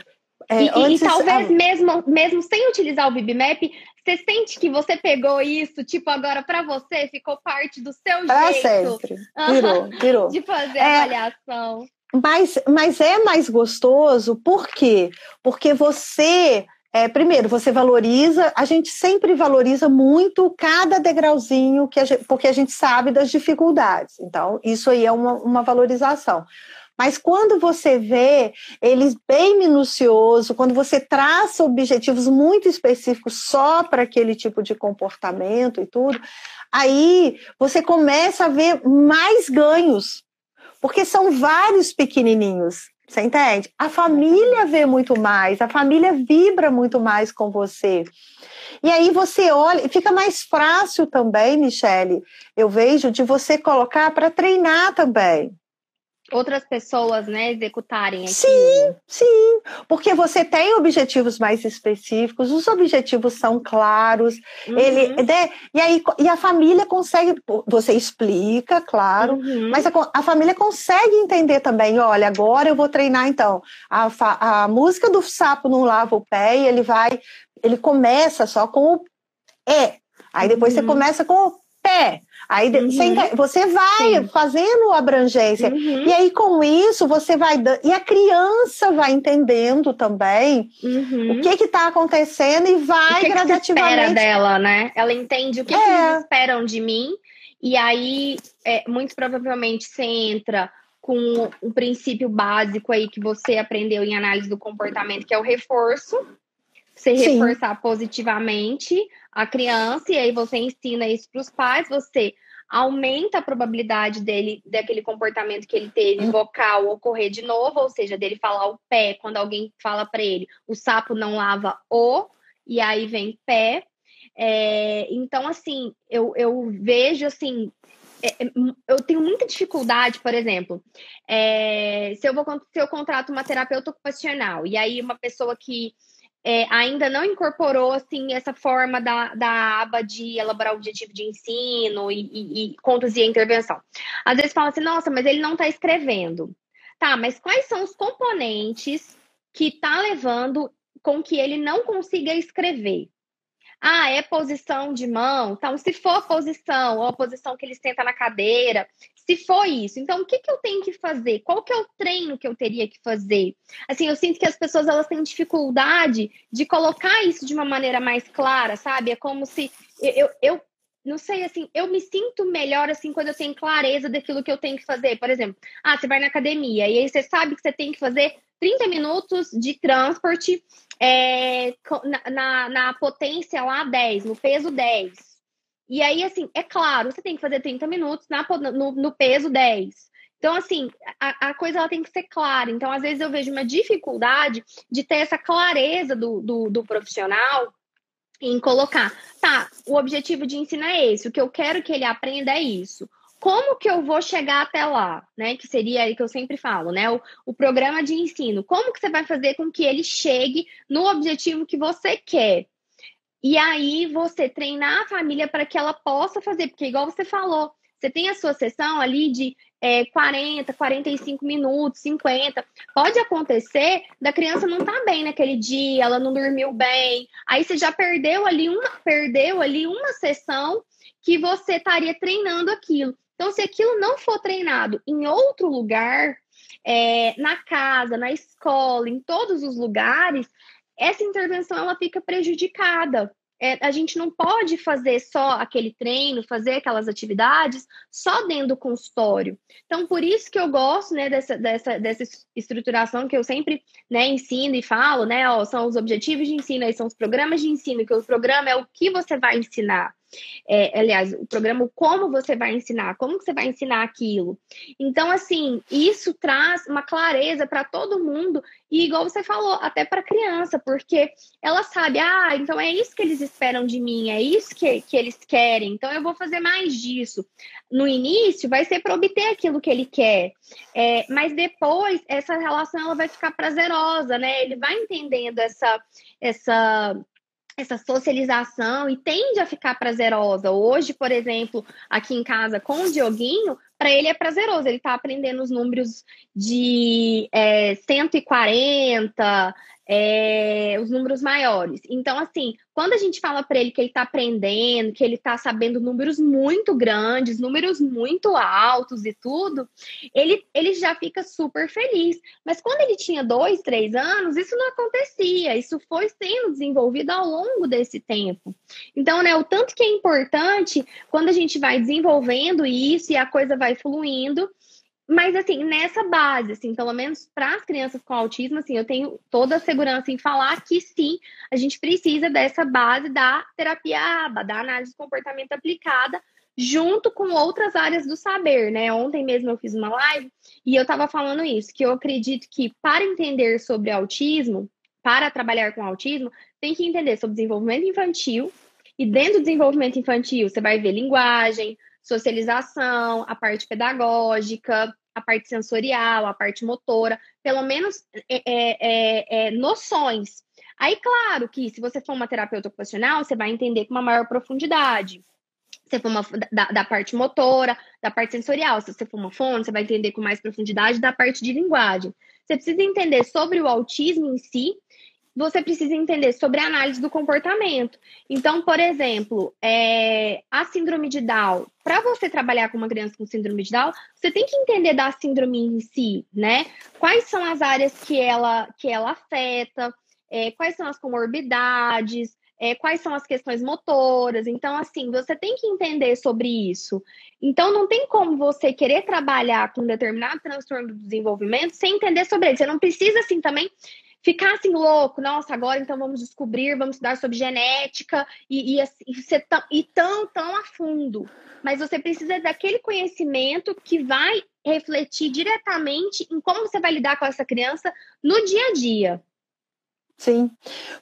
[SPEAKER 1] é, e, antes, e, talvez ah, mesmo, mesmo sem utilizar o Bibmap, você sente que você pegou isso, tipo, agora para você ficou parte do seu pra jeito.
[SPEAKER 2] sempre. Virou, virou.
[SPEAKER 1] De fazer é, avaliação.
[SPEAKER 2] Mas, mas é mais gostoso, por quê? Porque você é, primeiro, você valoriza, a gente sempre valoriza muito cada degrauzinho, que a gente, porque a gente sabe das dificuldades. Então, isso aí é uma, uma valorização. Mas quando você vê eles bem minucioso, quando você traça objetivos muito específicos só para aquele tipo de comportamento e tudo, aí você começa a ver mais ganhos, porque são vários pequenininhos. Você entende? A família vê muito mais, a família vibra muito mais com você. E aí você olha, fica mais fácil também, Michele, eu vejo, de você colocar para treinar também
[SPEAKER 1] outras pessoas, né, executarem aquilo.
[SPEAKER 2] Sim, sim, porque você tem objetivos mais específicos, os objetivos são claros, uhum. ele, né, e aí e a família consegue, você explica, claro, uhum. mas a, a, família consegue entender também, olha, agora eu vou treinar então, a, a música do sapo não lava o pé e ele vai, ele começa só com o é, aí depois uhum. você começa com o pé, Aí uhum. você, você, vai Sim. fazendo abrangência. Uhum. E aí, com isso, você vai. E a criança vai entendendo também uhum. o que está acontecendo e vai
[SPEAKER 1] o que
[SPEAKER 2] gradativamente.
[SPEAKER 1] Que espera dela, né? Ela entende o que, é. que eles esperam de mim. E aí, é, muito provavelmente, você entra com o princípio básico aí que você aprendeu em análise do comportamento, que é o reforço. Você Sim. reforçar positivamente a criança, e aí você ensina isso para os pais, você aumenta a probabilidade dele, daquele comportamento que ele teve hum. vocal ocorrer de novo, ou seja, dele falar o pé quando alguém fala para ele, o sapo não lava o, e aí vem pé. É, então, assim, eu, eu vejo assim é, é, eu tenho muita dificuldade, por exemplo, é, se, eu vou, se eu contrato uma terapeuta ocupacional e aí uma pessoa que é, ainda não incorporou assim essa forma da, da aba de elaborar o objetivo de ensino e, e, e conduzir a intervenção. Às vezes fala assim, nossa, mas ele não está escrevendo. Tá, mas quais são os componentes que está levando com que ele não consiga escrever? Ah, é posição de mão. Então, se for posição, ou a posição que ele senta na cadeira, se for isso, então o que, que eu tenho que fazer? Qual que é o treino que eu teria que fazer? Assim, eu sinto que as pessoas elas têm dificuldade de colocar isso de uma maneira mais clara, sabe? É como se eu, eu não sei, assim, eu me sinto melhor, assim, quando eu tenho clareza daquilo que eu tenho que fazer. Por exemplo, ah, você vai na academia e aí você sabe que você tem que fazer 30 minutos de transporte é, na, na, na, potência lá 10, no peso 10. E aí, assim, é claro, você tem que fazer 30 minutos na, no, no peso 10. Então, assim, a, a, coisa ela tem que ser clara. Então, às vezes, eu vejo uma dificuldade de ter essa clareza do, do, do profissional em colocar, tá, o objetivo de ensino é esse, o que eu quero que ele aprenda é isso como que eu vou chegar até lá, né? Que seria que eu sempre falo, né? O, o, programa de ensino. Como que você vai fazer com que ele chegue no objetivo que você quer? E aí você treinar a família para que ela possa fazer, porque igual você falou, você tem a sua sessão ali de é, 40, 45 minutos, 50. Pode acontecer da criança não estar tá bem naquele dia, ela não dormiu bem. Aí você já perdeu ali uma, perdeu ali uma sessão que você estaria treinando aquilo. Então, se aquilo não for treinado em outro lugar, é, na casa, na escola, em todos os lugares, essa intervenção ela fica prejudicada. É, a gente não pode fazer só aquele treino, fazer aquelas atividades só dentro do consultório. Então, por isso que eu gosto né, dessa, dessa, dessa estruturação que eu sempre né, ensino e falo, né? Ó, são os objetivos de ensino, aí são os programas de ensino, que o programa é o que você vai ensinar. É, aliás, o programa, como você vai ensinar, como você vai ensinar aquilo. Então, assim, isso traz uma clareza para todo mundo, e igual você falou, até para a criança, porque ela sabe, ah, então é isso que eles esperam de mim, é isso que, que eles querem, então eu vou fazer mais disso. No início, vai ser para obter aquilo que ele quer, é, mas depois, essa relação ela vai ficar prazerosa, né? Ele vai entendendo essa. essa essa socialização e tende a ficar prazerosa. Hoje, por exemplo, aqui em casa com o Dioguinho, para ele é prazeroso. Ele está aprendendo os números de é, 140, é, os números maiores. Então, assim, quando a gente fala para ele que ele está aprendendo, que ele está sabendo números muito grandes, números muito altos e tudo, ele, ele já fica super feliz. Mas quando ele tinha dois, três anos, isso não acontecia. Isso foi sendo desenvolvido ao longo desse tempo. Então, né, o tanto que é importante quando a gente vai desenvolvendo isso e a coisa vai fluindo, mas, assim, nessa base, assim, pelo menos para as crianças com autismo, assim, eu tenho toda a segurança em falar que sim, a gente precisa dessa base da terapia ABA, da análise de comportamento aplicada, junto com outras áreas do saber, né? Ontem mesmo eu fiz uma live e eu estava falando isso, que eu acredito que para entender sobre autismo, para trabalhar com autismo, tem que entender sobre desenvolvimento infantil, e dentro do desenvolvimento infantil, você vai ver linguagem, socialização, a parte pedagógica, a parte sensorial, a parte motora, pelo menos é, é, é, é, noções. Aí, claro que se você for uma terapeuta ocupacional, você vai entender com uma maior profundidade. Se for uma, da, da, parte motora, da parte sensorial. Se você for uma fono, você vai entender com mais profundidade da parte de linguagem. Você precisa entender sobre o autismo em si você precisa entender sobre a análise do comportamento. Então, por exemplo, é, a síndrome de Down, para você trabalhar com uma criança com síndrome de Down, você tem que entender da síndrome em si, né? Quais são as áreas que ela, que ela afeta, é, quais são as comorbidades, é, quais são as questões motoras. Então, assim, você tem que entender sobre isso. Então, não tem como você querer trabalhar com um determinado transtorno do desenvolvimento sem entender sobre ele. Você não precisa, assim, também ficar assim louco, nossa, agora então vamos descobrir, vamos estudar sobre genética e, e, e ser tão, e tão, tão a fundo. Mas você precisa daquele conhecimento que vai refletir diretamente em como você vai lidar com essa criança no dia a dia.
[SPEAKER 2] Sim,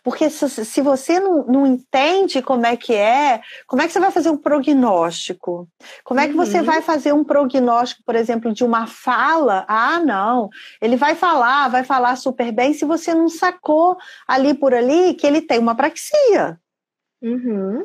[SPEAKER 2] porque se, se você não, não, entende como é que é, como é que você vai fazer um prognóstico? Como é que uhum. você vai fazer um prognóstico, por exemplo, de uma fala? Ah, não, ele vai falar, vai falar super bem se você não sacou ali por ali que ele tem uma praxia.
[SPEAKER 1] Uhum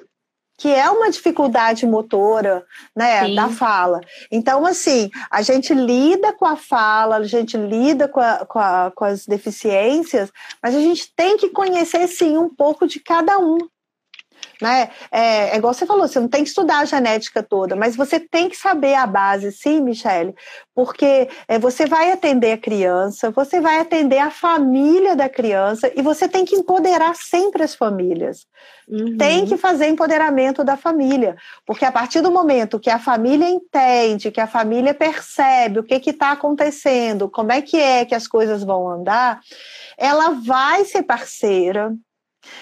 [SPEAKER 2] que é uma dificuldade motora, né, Sim. da fala. Então, assim, a gente lida com a fala, a gente lida com, a, com, a, com as deficiências, mas a gente tem que conhecer, sim, um pouco de cada um. Né? É, é igual você falou, você não tem que estudar a genética toda, mas você tem que saber a base, sim, Michele, porque é, você vai atender a criança, você vai atender a família da criança e você tem que empoderar sempre as famílias. Uhum. Tem que fazer empoderamento da família, porque a partir do momento que a família entende, que a família percebe o que está acontecendo, como é que é que as coisas vão andar, ela vai ser parceira,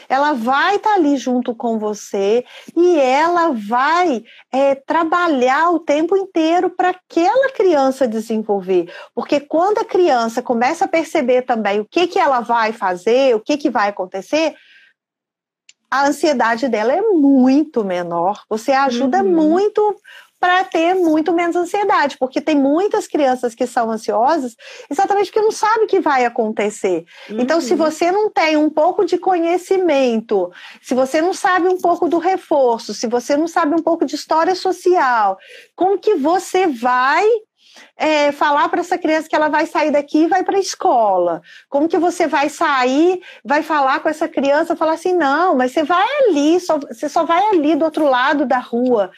[SPEAKER 2] ela vai estar tá ali junto com você e ela vai é, trabalhar o tempo inteiro para aquela criança desenvolver. Porque quando a criança começa a perceber também o que, que ela vai fazer, o que, que vai acontecer, a ansiedade dela é muito menor. Você ajuda uhum. muito para ter muito menos ansiedade, porque tem muitas crianças que são ansiosas exatamente porque não sabe o que vai acontecer. Uhum. Então, se uhum. você não tem um pouco de conhecimento, se você não sabe um pouco do reforço, se você não sabe um pouco de história social, como que você vai é, falar para essa criança que ela vai sair daqui e vai para a escola? Como que você vai sair, vai falar com essa criança, falar assim, não, mas você vai ali, só, você só vai ali do outro lado da rua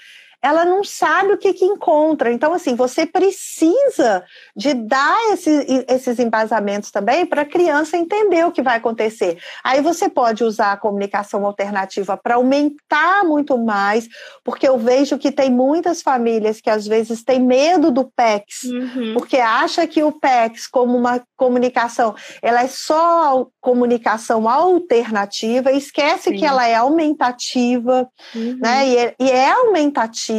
[SPEAKER 2] ela não sabe o que, que encontra. Então, assim, você precisa de dar esse, esses embasamentos também para a criança entender o que vai acontecer. Aí você pode usar a comunicação alternativa para aumentar muito mais, porque eu vejo que tem muitas famílias que às vezes têm medo do PEX, uhum. porque acha que o PEX, como uma comunicação, ela é só comunicação alternativa, esquece Sim. que ela é aumentativa, uhum. né? E é, e é aumentativa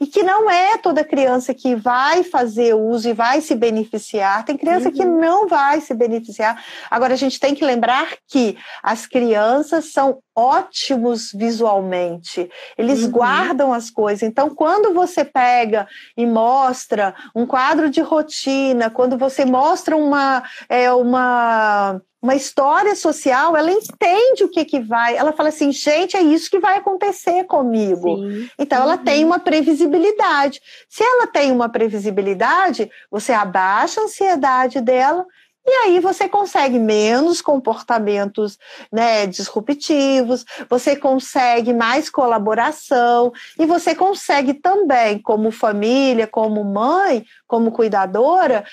[SPEAKER 2] e que não é toda criança que vai fazer uso e vai se beneficiar. Tem criança uhum. que não vai se beneficiar. Agora, a gente tem que lembrar que as crianças são ótimos visualmente, eles uhum. guardam as coisas. Então, quando você pega e mostra um quadro de rotina, quando você mostra uma, é, uma uma história social, ela entende o que que vai, ela fala assim, gente, é isso que vai acontecer comigo. Sim. Então uhum. ela tem uma previsibilidade. Se ela tem uma previsibilidade, você abaixa a ansiedade dela e aí você consegue menos comportamentos né, disruptivos, você consegue mais colaboração e você consegue também, como família, como mãe, como cuidadora,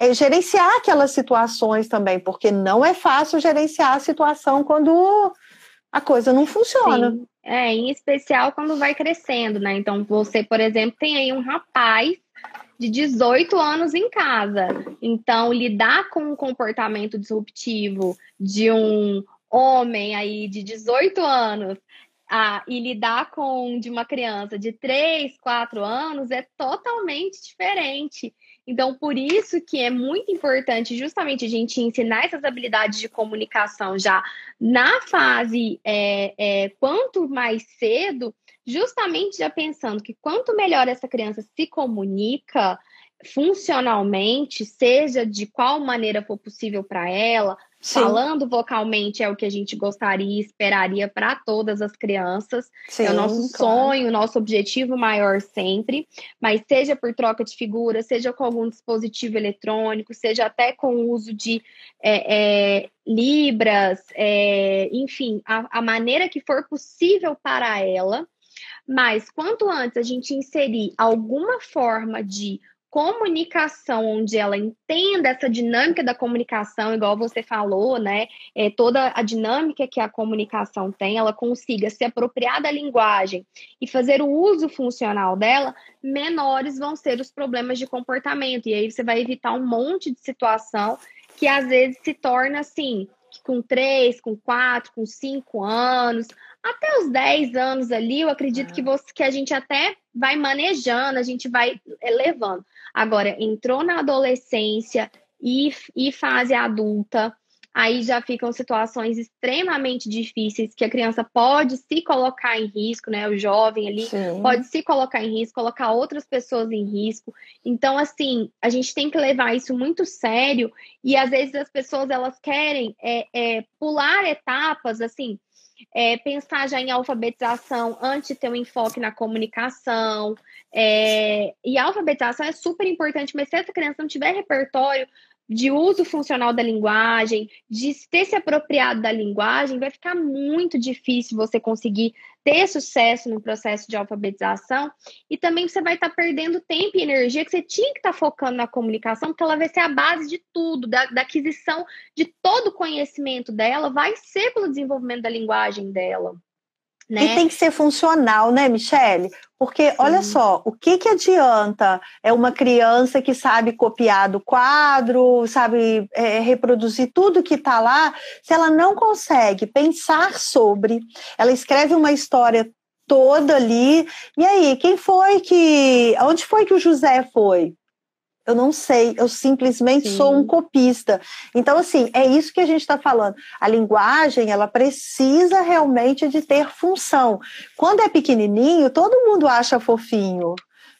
[SPEAKER 2] é gerenciar aquelas situações também, porque não é fácil gerenciar a situação quando a coisa não funciona.
[SPEAKER 1] Sim. É, em especial quando vai crescendo, né? Então, você, por exemplo, tem aí um rapaz de 18 anos em casa. Então, lidar com um comportamento disruptivo de um homem aí de 18 anos ah, e lidar com de uma criança de 3, 4 anos é totalmente diferente. Então, por isso que é muito importante justamente a gente ensinar essas habilidades de comunicação já na fase é, é, quanto mais cedo, justamente já pensando que quanto melhor essa criança se comunica funcionalmente, seja de qual maneira for possível para ela, Sim. Falando vocalmente é o que a gente gostaria e esperaria para todas as crianças. Sim, é o nosso claro. sonho, o nosso objetivo maior sempre. Mas seja por troca de figura, seja com algum dispositivo eletrônico, seja até com o uso de é, é, libras, é, enfim, a, a maneira que for possível para ela. Mas quanto antes a gente inserir alguma forma de comunicação, onde ela entenda essa dinâmica da comunicação, igual você falou, né? É, toda a dinâmica que a comunicação tem, ela consiga se apropriar da linguagem e fazer o uso funcional dela, menores vão ser os problemas de comportamento. E aí você vai evitar um monte de situação que às vezes se torna assim, com três, com quatro, com cinco anos, até os 10 anos ali, eu acredito é. que, você, que a gente até vai manejando, a gente vai é, levando. Agora, entrou na adolescência e, e fase adulta, aí já ficam situações extremamente difíceis que a criança pode se colocar em risco, né? O jovem ali Sim. pode se colocar em risco, colocar outras pessoas em risco. Então, assim, a gente tem que levar isso muito sério e às vezes as pessoas elas querem é, é, pular etapas, assim é, pensar já em alfabetização antes de ter um enfoque na comunicação. É, e a alfabetização é super importante, mas se essa criança não tiver repertório de uso funcional da linguagem, de ter se apropriado da linguagem, vai ficar muito difícil você conseguir ter sucesso no processo de alfabetização e também você vai estar tá perdendo tempo e energia que você tinha que estar tá focando na comunicação, porque ela vai ser a base de tudo, da, da aquisição de todo o conhecimento dela, vai ser pelo desenvolvimento da linguagem dela. Né?
[SPEAKER 2] E tem que ser funcional, né, Michele? Porque, Sim. olha só, o que, que adianta é uma criança que sabe copiar do quadro, sabe é, reproduzir tudo que está lá, se ela não consegue pensar sobre, ela escreve uma história toda ali, e aí, quem foi que. Onde foi que o José foi? Eu não sei, eu simplesmente Sim. sou um copista. Então, assim, é isso que a gente está falando. A linguagem, ela precisa realmente de ter função. Quando é pequenininho, todo mundo acha fofinho.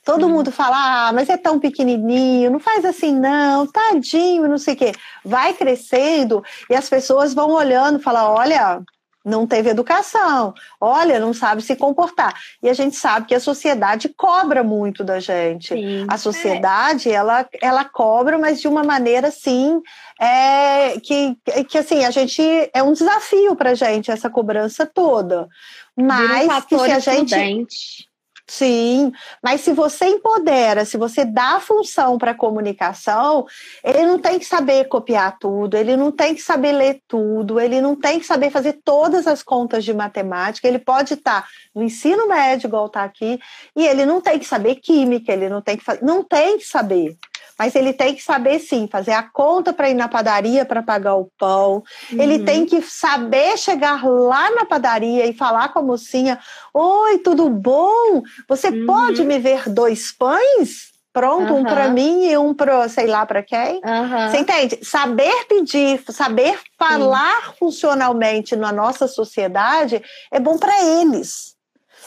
[SPEAKER 2] Todo mundo fala, ah, mas é tão pequenininho, não faz assim não, tadinho, não sei o quê. Vai crescendo e as pessoas vão olhando e falam, olha, não teve educação, olha, não sabe se comportar. E a gente sabe que a sociedade cobra muito da gente. Sim. A sociedade, ela, ela cobra, mas de uma maneira assim, é, que, que assim, a gente é um desafio para a gente essa cobrança toda. Mas que se a gente. Sim, mas se você empodera, se você dá função para a comunicação, ele não tem que saber copiar tudo, ele não tem que saber ler tudo, ele não tem que saber fazer todas as contas de matemática, ele pode estar tá no ensino médio, igual está aqui, e ele não tem que saber química, ele não tem que não tem que saber mas ele tem que saber sim fazer a conta para ir na padaria para pagar o pão. Uhum. Ele tem que saber chegar lá na padaria e falar com a mocinha: Oi, tudo bom? Você uhum. pode me ver dois pães? Pronto, uhum. um para mim e um para sei lá para quem. Você entende? Saber pedir, saber falar Sim. funcionalmente na nossa sociedade é bom para eles.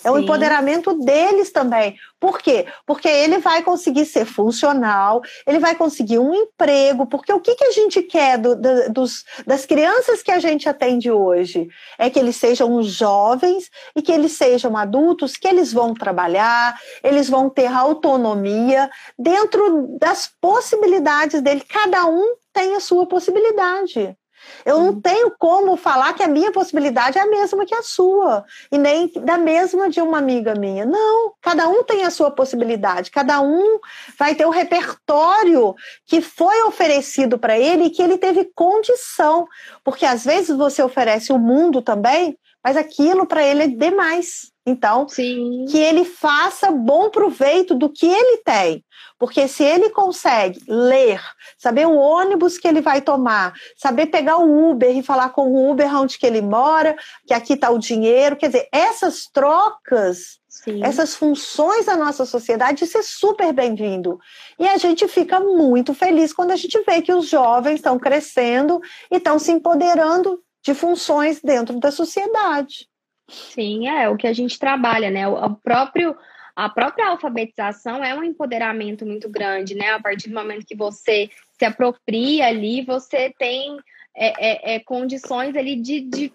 [SPEAKER 2] É o empoderamento deles também. Por quê? Porque ele vai conseguir ser funcional, ele vai conseguir um emprego, porque o que, que a gente quer do, do, dos, das crianças que a gente atende hoje? É que eles sejam jovens e que eles sejam adultos, que eles vão trabalhar, eles vão ter autonomia dentro das possibilidades dele. Cada um tem a sua possibilidade. Eu não tenho como falar que a minha possibilidade é a mesma que a sua, e nem da mesma de uma amiga minha. Não, cada um tem a sua possibilidade, cada um vai ter o repertório que foi oferecido para ele e que ele teve condição, porque às vezes você oferece o mundo também, mas aquilo para ele é demais. Então, Sim. que ele faça bom proveito do que ele tem. Porque se ele consegue ler, saber o ônibus que ele vai tomar, saber pegar o Uber e falar com o Uber onde que ele mora, que aqui está o dinheiro, quer dizer, essas trocas, Sim. essas funções da nossa sociedade, isso é super bem-vindo. E a gente fica muito feliz quando a gente vê que os jovens estão crescendo e estão se empoderando de funções dentro da sociedade.
[SPEAKER 1] Sim, é o que a gente trabalha, né? O próprio a própria alfabetização é um empoderamento muito grande, né? A partir do momento que você se apropria ali, você tem é, é, é, condições ali de, de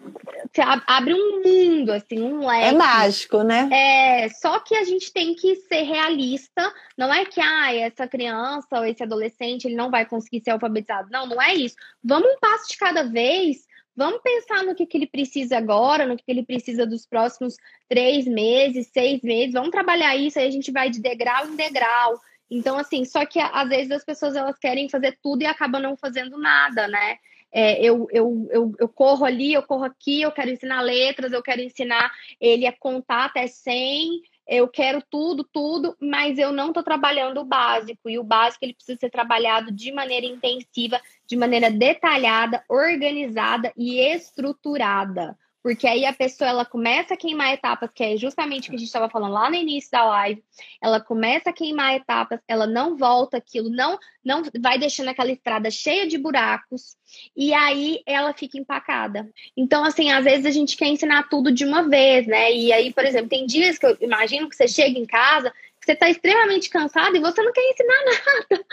[SPEAKER 1] abre um mundo, assim, um leque.
[SPEAKER 2] É mágico, né?
[SPEAKER 1] É, só que a gente tem que ser realista. Não é que ah, essa criança ou esse adolescente ele não vai conseguir ser alfabetizado. Não, não é isso. Vamos um passo de cada vez. Vamos pensar no que, que ele precisa agora, no que, que ele precisa dos próximos três meses, seis meses. Vamos trabalhar isso, aí a gente vai de degrau em degrau. Então, assim, só que às vezes as pessoas elas querem fazer tudo e acabam não fazendo nada, né? É, eu, eu, eu, eu corro ali, eu corro aqui, eu quero ensinar letras, eu quero ensinar ele a contar até 100, eu quero tudo, tudo, mas eu não estou trabalhando o básico. E o básico ele precisa ser trabalhado de maneira intensiva, de maneira detalhada, organizada e estruturada. Porque aí a pessoa ela começa a queimar etapas, que é justamente o que a gente estava falando lá no início da live. Ela começa a queimar etapas, ela não volta aquilo, não não vai deixando aquela estrada cheia de buracos e aí ela fica empacada. Então, assim, às vezes a gente quer ensinar tudo de uma vez, né? E aí, por exemplo, tem dias que eu imagino que você chega em casa você está extremamente cansado e você não quer ensinar nada.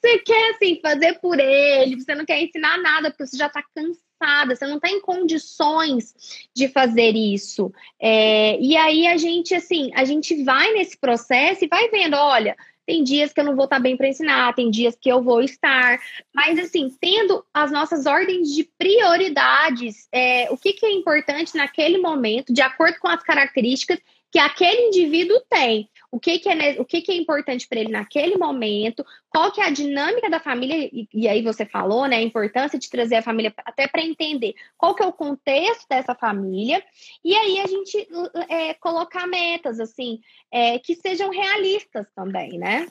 [SPEAKER 1] Você quer, assim, fazer por ele, você não quer ensinar nada porque você já está cansado você não está em condições de fazer isso. É, e aí a gente, assim, a gente vai nesse processo e vai vendo, olha, tem dias que eu não vou estar bem para ensinar, tem dias que eu vou estar, mas assim, tendo as nossas ordens de prioridades, é, o que, que é importante naquele momento, de acordo com as características que aquele indivíduo tem. O que, que é, o que, que é importante para ele naquele momento, qual que é a dinâmica da família, e, e, aí você falou, né, a importância de trazer a família até para entender qual que é o contexto dessa família, e aí a gente é, colocar metas, assim, é, que sejam realistas também, né?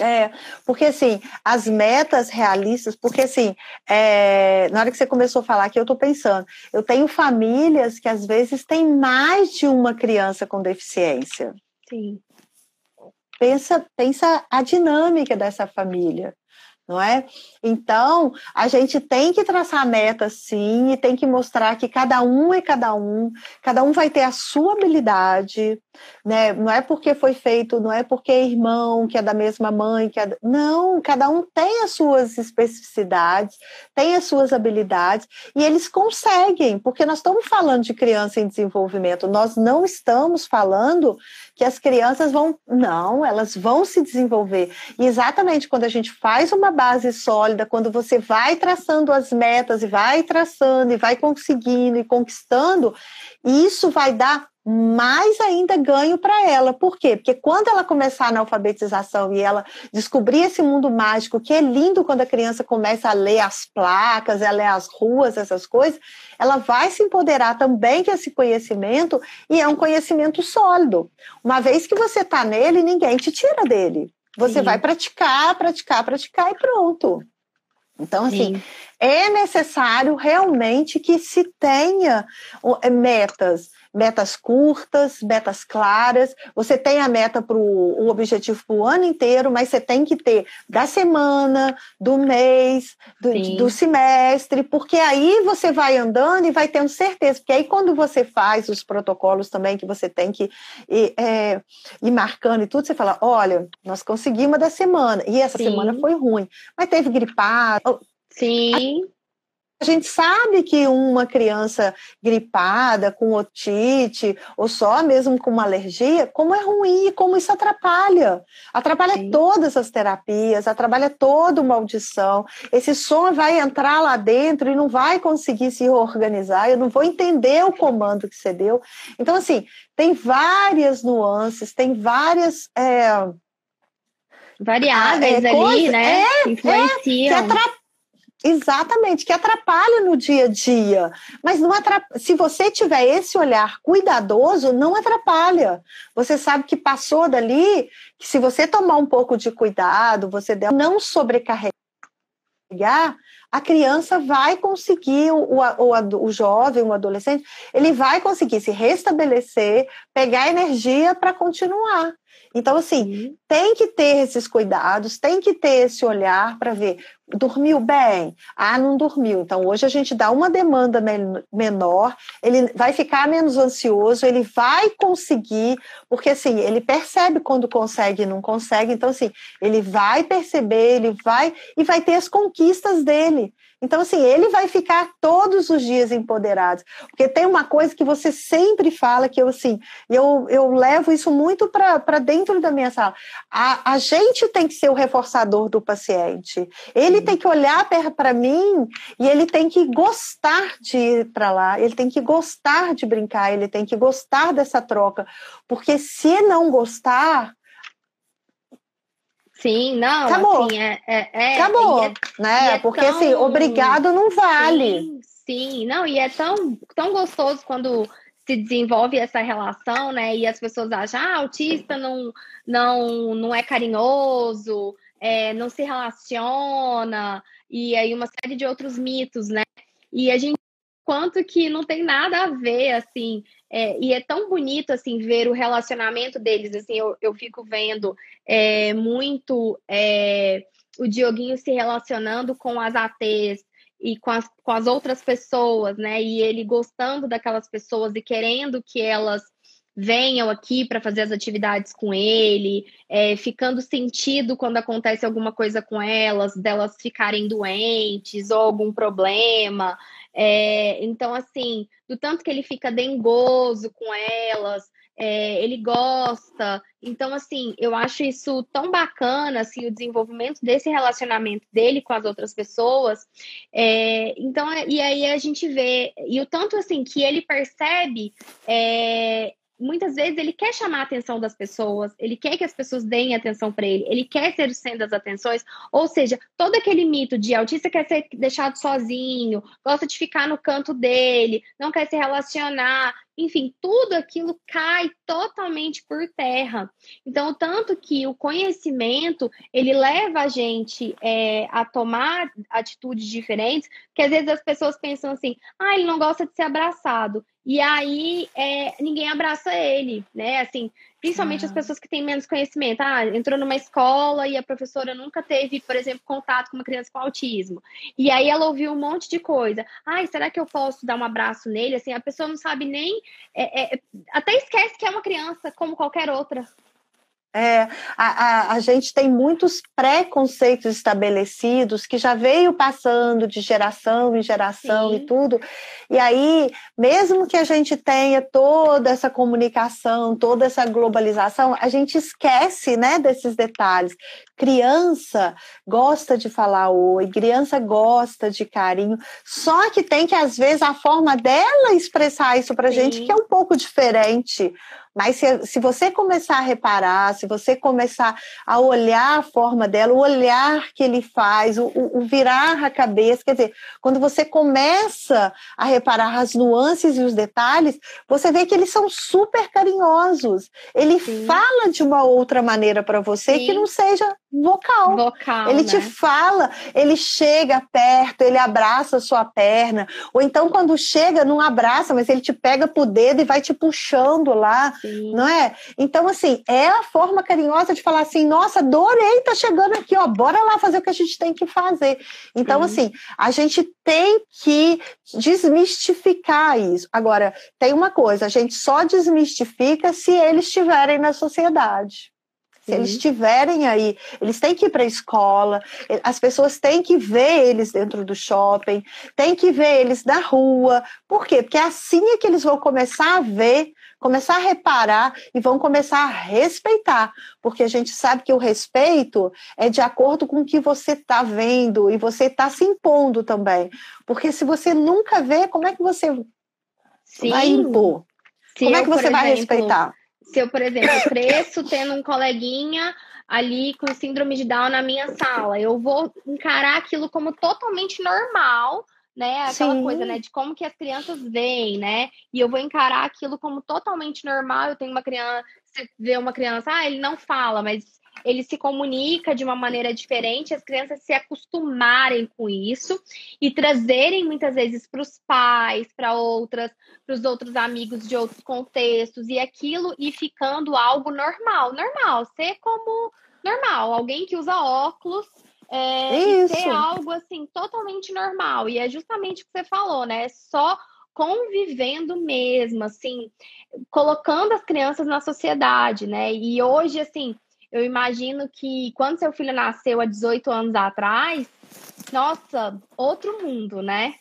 [SPEAKER 2] É, porque assim, as metas realistas, porque assim, é, na hora que você começou a falar aqui, eu estou pensando, eu tenho famílias que às vezes têm mais de uma criança com deficiência.
[SPEAKER 1] Sim.
[SPEAKER 2] Pensa, pensa a dinâmica dessa família não é? Então, a gente tem que traçar metas, sim, e tem que mostrar que cada um é cada um, cada um vai ter a sua habilidade, né? Não é porque foi feito, não é porque é irmão, que é da mesma mãe, que é... Não, cada um tem as suas especificidades, tem as suas habilidades, e eles conseguem, porque nós estamos falando de criança em desenvolvimento, nós não estamos falando que as crianças vão. Não, elas vão se desenvolver. E exatamente quando a gente faz uma base sólida, quando você vai traçando as metas e vai traçando e vai conseguindo e conquistando, isso vai dar mais ainda ganho para ela. Por quê? Porque quando ela começar na alfabetização e ela descobrir esse mundo mágico, que é lindo quando a criança começa a ler as placas, a ler as ruas, essas coisas, ela vai se empoderar também com esse conhecimento e é um conhecimento sólido. Uma vez que você está nele, ninguém te tira dele. Você Sim. vai praticar, praticar, praticar e pronto. Então, assim, Sim. é necessário realmente que se tenha metas metas curtas, metas claras. Você tem a meta para o objetivo para o ano inteiro, mas você tem que ter da semana, do mês, do, do, semestre, porque aí você vai andando e vai tendo certeza. Porque aí, quando você faz os protocolos também, que você tem que ir, é, ir marcando e tudo, você fala: olha, nós conseguimos da semana, e essa Sim. semana foi ruim, mas teve gripado.
[SPEAKER 1] Sim.
[SPEAKER 2] A gente sabe que uma criança gripada, com otite, ou só mesmo com uma alergia, como é ruim, como isso atrapalha. Atrapalha Sim. todas as terapias, atrapalha toda uma audição. Esse som vai entrar lá dentro e não vai conseguir se organizar, eu não vou entender o comando que você deu. Então, assim, tem várias nuances, tem várias. É,
[SPEAKER 1] variáveis é, ali, coisa, né? É, influenciam.
[SPEAKER 2] É, que Exatamente, que atrapalha no dia a dia. Mas não atrapalha. se você tiver esse olhar cuidadoso, não atrapalha. Você sabe que passou dali, que se você tomar um pouco de cuidado, você não sobrecarregar, a criança vai conseguir, o, o, o jovem, o adolescente, ele vai conseguir se restabelecer, pegar energia para continuar. Então, assim, uhum. tem que ter esses cuidados, tem que ter esse olhar para ver dormiu bem? Ah, não dormiu. Então, hoje a gente dá uma demanda menor, ele vai ficar menos ansioso, ele vai conseguir, porque assim, ele percebe quando consegue e não consegue. Então, assim, ele vai perceber, ele vai e vai ter as conquistas dele. Então, assim, ele vai ficar todos os dias empoderado. Porque tem uma coisa que você sempre fala, que eu, assim, eu, eu levo isso muito para dentro da minha sala. A, a gente tem que ser o reforçador do paciente. Ele Sim. tem que olhar para mim e ele tem que gostar de ir para lá, ele tem que gostar de brincar, ele tem que gostar dessa troca. Porque se não gostar,
[SPEAKER 1] Sim, não,
[SPEAKER 2] Acabou.
[SPEAKER 1] Assim, é, é, é,
[SPEAKER 2] Acabou, é, né? É Porque tão... assim, obrigado não vale.
[SPEAKER 1] Sim, sim, não, e é tão, tão gostoso quando se desenvolve essa relação, né? E as pessoas acham, ah, autista não, não, não é carinhoso, é, não se relaciona, e aí uma série de outros mitos, né? E a gente quanto que não tem nada a ver, assim, é, e é tão bonito, assim, ver o relacionamento deles, assim, eu, eu fico vendo é, muito é, o Dioguinho se relacionando com as ATs e com as, com as outras pessoas, né, e ele gostando daquelas pessoas e querendo que elas venham aqui para fazer as atividades com ele, é, ficando sentido quando acontece alguma coisa com elas, delas ficarem doentes ou algum problema. É, então, assim, do tanto que ele fica dengoso com elas, é, ele gosta. Então, assim, eu acho isso tão bacana, assim, o desenvolvimento desse relacionamento dele com as outras pessoas. É, então, e aí a gente vê, e o tanto, assim, que ele percebe é, muitas vezes ele quer chamar a atenção das pessoas, ele quer que as pessoas deem atenção para ele, ele quer ser o centro das atenções, ou seja, todo aquele mito de autista quer ser deixado sozinho, gosta de ficar no canto dele, não quer se relacionar, enfim, tudo aquilo cai totalmente por terra. Então, tanto que o conhecimento ele leva a gente é, a tomar atitudes diferentes, que às vezes as pessoas pensam assim, ah, ele não gosta de ser abraçado. E aí é, ninguém abraça ele, né? Assim, principalmente as pessoas que têm menos conhecimento. Ah, entrou numa escola e a professora nunca teve, por exemplo, contato com uma criança com autismo. E aí ela ouviu um monte de coisa. Ai, será que eu posso dar um abraço nele? Assim, a pessoa não sabe nem. É, é, até esquece que é uma criança como qualquer outra.
[SPEAKER 2] É, a, a, a, gente tem muitos preconceitos estabelecidos que já veio passando de geração em geração Sim. e tudo. E aí, mesmo que a gente tenha toda essa comunicação, toda essa globalização, a gente esquece né, desses detalhes. Criança gosta de falar oi, criança gosta de carinho, só que tem que, às vezes, a forma dela expressar isso para a gente que é um pouco diferente. Mas se, se você começar a reparar, se você começar a olhar a forma dela, o olhar que ele faz, o, o, virar a cabeça, quer dizer, quando você começa a reparar as nuances e os detalhes, você vê que eles são super carinhosos. Ele Sim. fala de uma outra maneira para você Sim. que não seja vocal.
[SPEAKER 1] vocal
[SPEAKER 2] ele
[SPEAKER 1] né?
[SPEAKER 2] te fala, ele chega perto, ele abraça a sua perna, ou então quando chega não abraça, mas ele te pega pro dedo e vai te puxando lá, Sim. não é? Então assim, é a forma carinhosa de falar assim, nossa, adorei, tá chegando aqui, ó, bora lá fazer o que a gente tem que fazer. Então Sim. assim, a gente tem que desmistificar isso. Agora, tem uma coisa, a gente só desmistifica se eles estiverem na sociedade. Se eles estiverem aí, eles têm que ir para a escola, as pessoas têm que ver eles dentro do shopping, têm que ver eles na rua. Por quê? Porque é assim é que eles vão começar a ver, começar a reparar e vão começar a respeitar. Porque a gente sabe que o respeito é de acordo com o que você está vendo e você está se impondo também. Porque se você nunca vê, como é que você Sim. vai impor? Se como é que você vai exemplo, respeitar?
[SPEAKER 1] Se eu, por exemplo, cresço tendo um coleguinha ali com síndrome de Down na minha sala, eu vou encarar aquilo como totalmente normal, né? Aquela Sim. coisa, né? De como que as crianças veem, né? E eu vou encarar aquilo como totalmente normal. Eu tenho uma criança, você vê uma criança, ah, ele não fala, mas ele se comunica de uma maneira diferente, as crianças se acostumarem com isso e trazerem muitas vezes para os pais, para outras, para os outros amigos de outros contextos e aquilo e ficando algo normal, normal, ser como normal, alguém que usa óculos é, ser algo assim totalmente normal. E é justamente o que você falou, né? Só convivendo mesmo, assim, colocando as crianças na sociedade, né? E hoje, assim, eu imagino que quando seu filho nasceu há 18 anos atrás, nossa, outro mundo, né?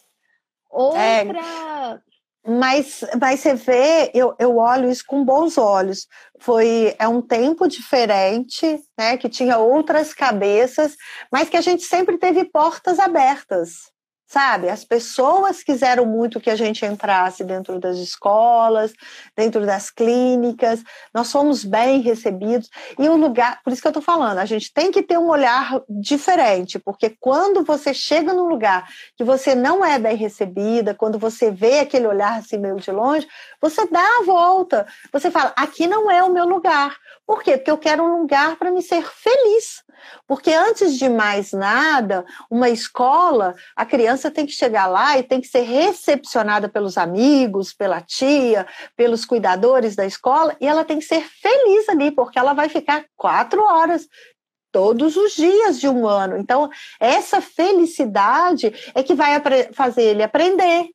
[SPEAKER 1] Outra. É,
[SPEAKER 2] mas, mas você vê, eu, eu olho isso com bons olhos. Foi é um tempo diferente, né? Que tinha outras cabeças, mas que a gente sempre teve portas abertas sabe? As pessoas quiseram muito que a gente entrasse dentro das escolas, dentro das clínicas, nós fomos bem recebidos. E o lugar, por isso que eu estou falando, a gente tem que ter um olhar diferente, porque quando você chega num lugar que você não é bem recebida, quando você vê aquele olhar assim meio de longe, você dá a volta, você fala: aqui não é o meu lugar. Por quê? Porque eu quero um lugar para me ser feliz. Porque antes de mais nada, uma escola, a criança tem que chegar lá e tem que ser recepcionada pelos amigos, pela tia, pelos cuidadores da escola, e ela tem que ser feliz ali, porque ela vai ficar quatro horas todos os dias de um ano. Então, essa felicidade é que vai fazer ele aprender,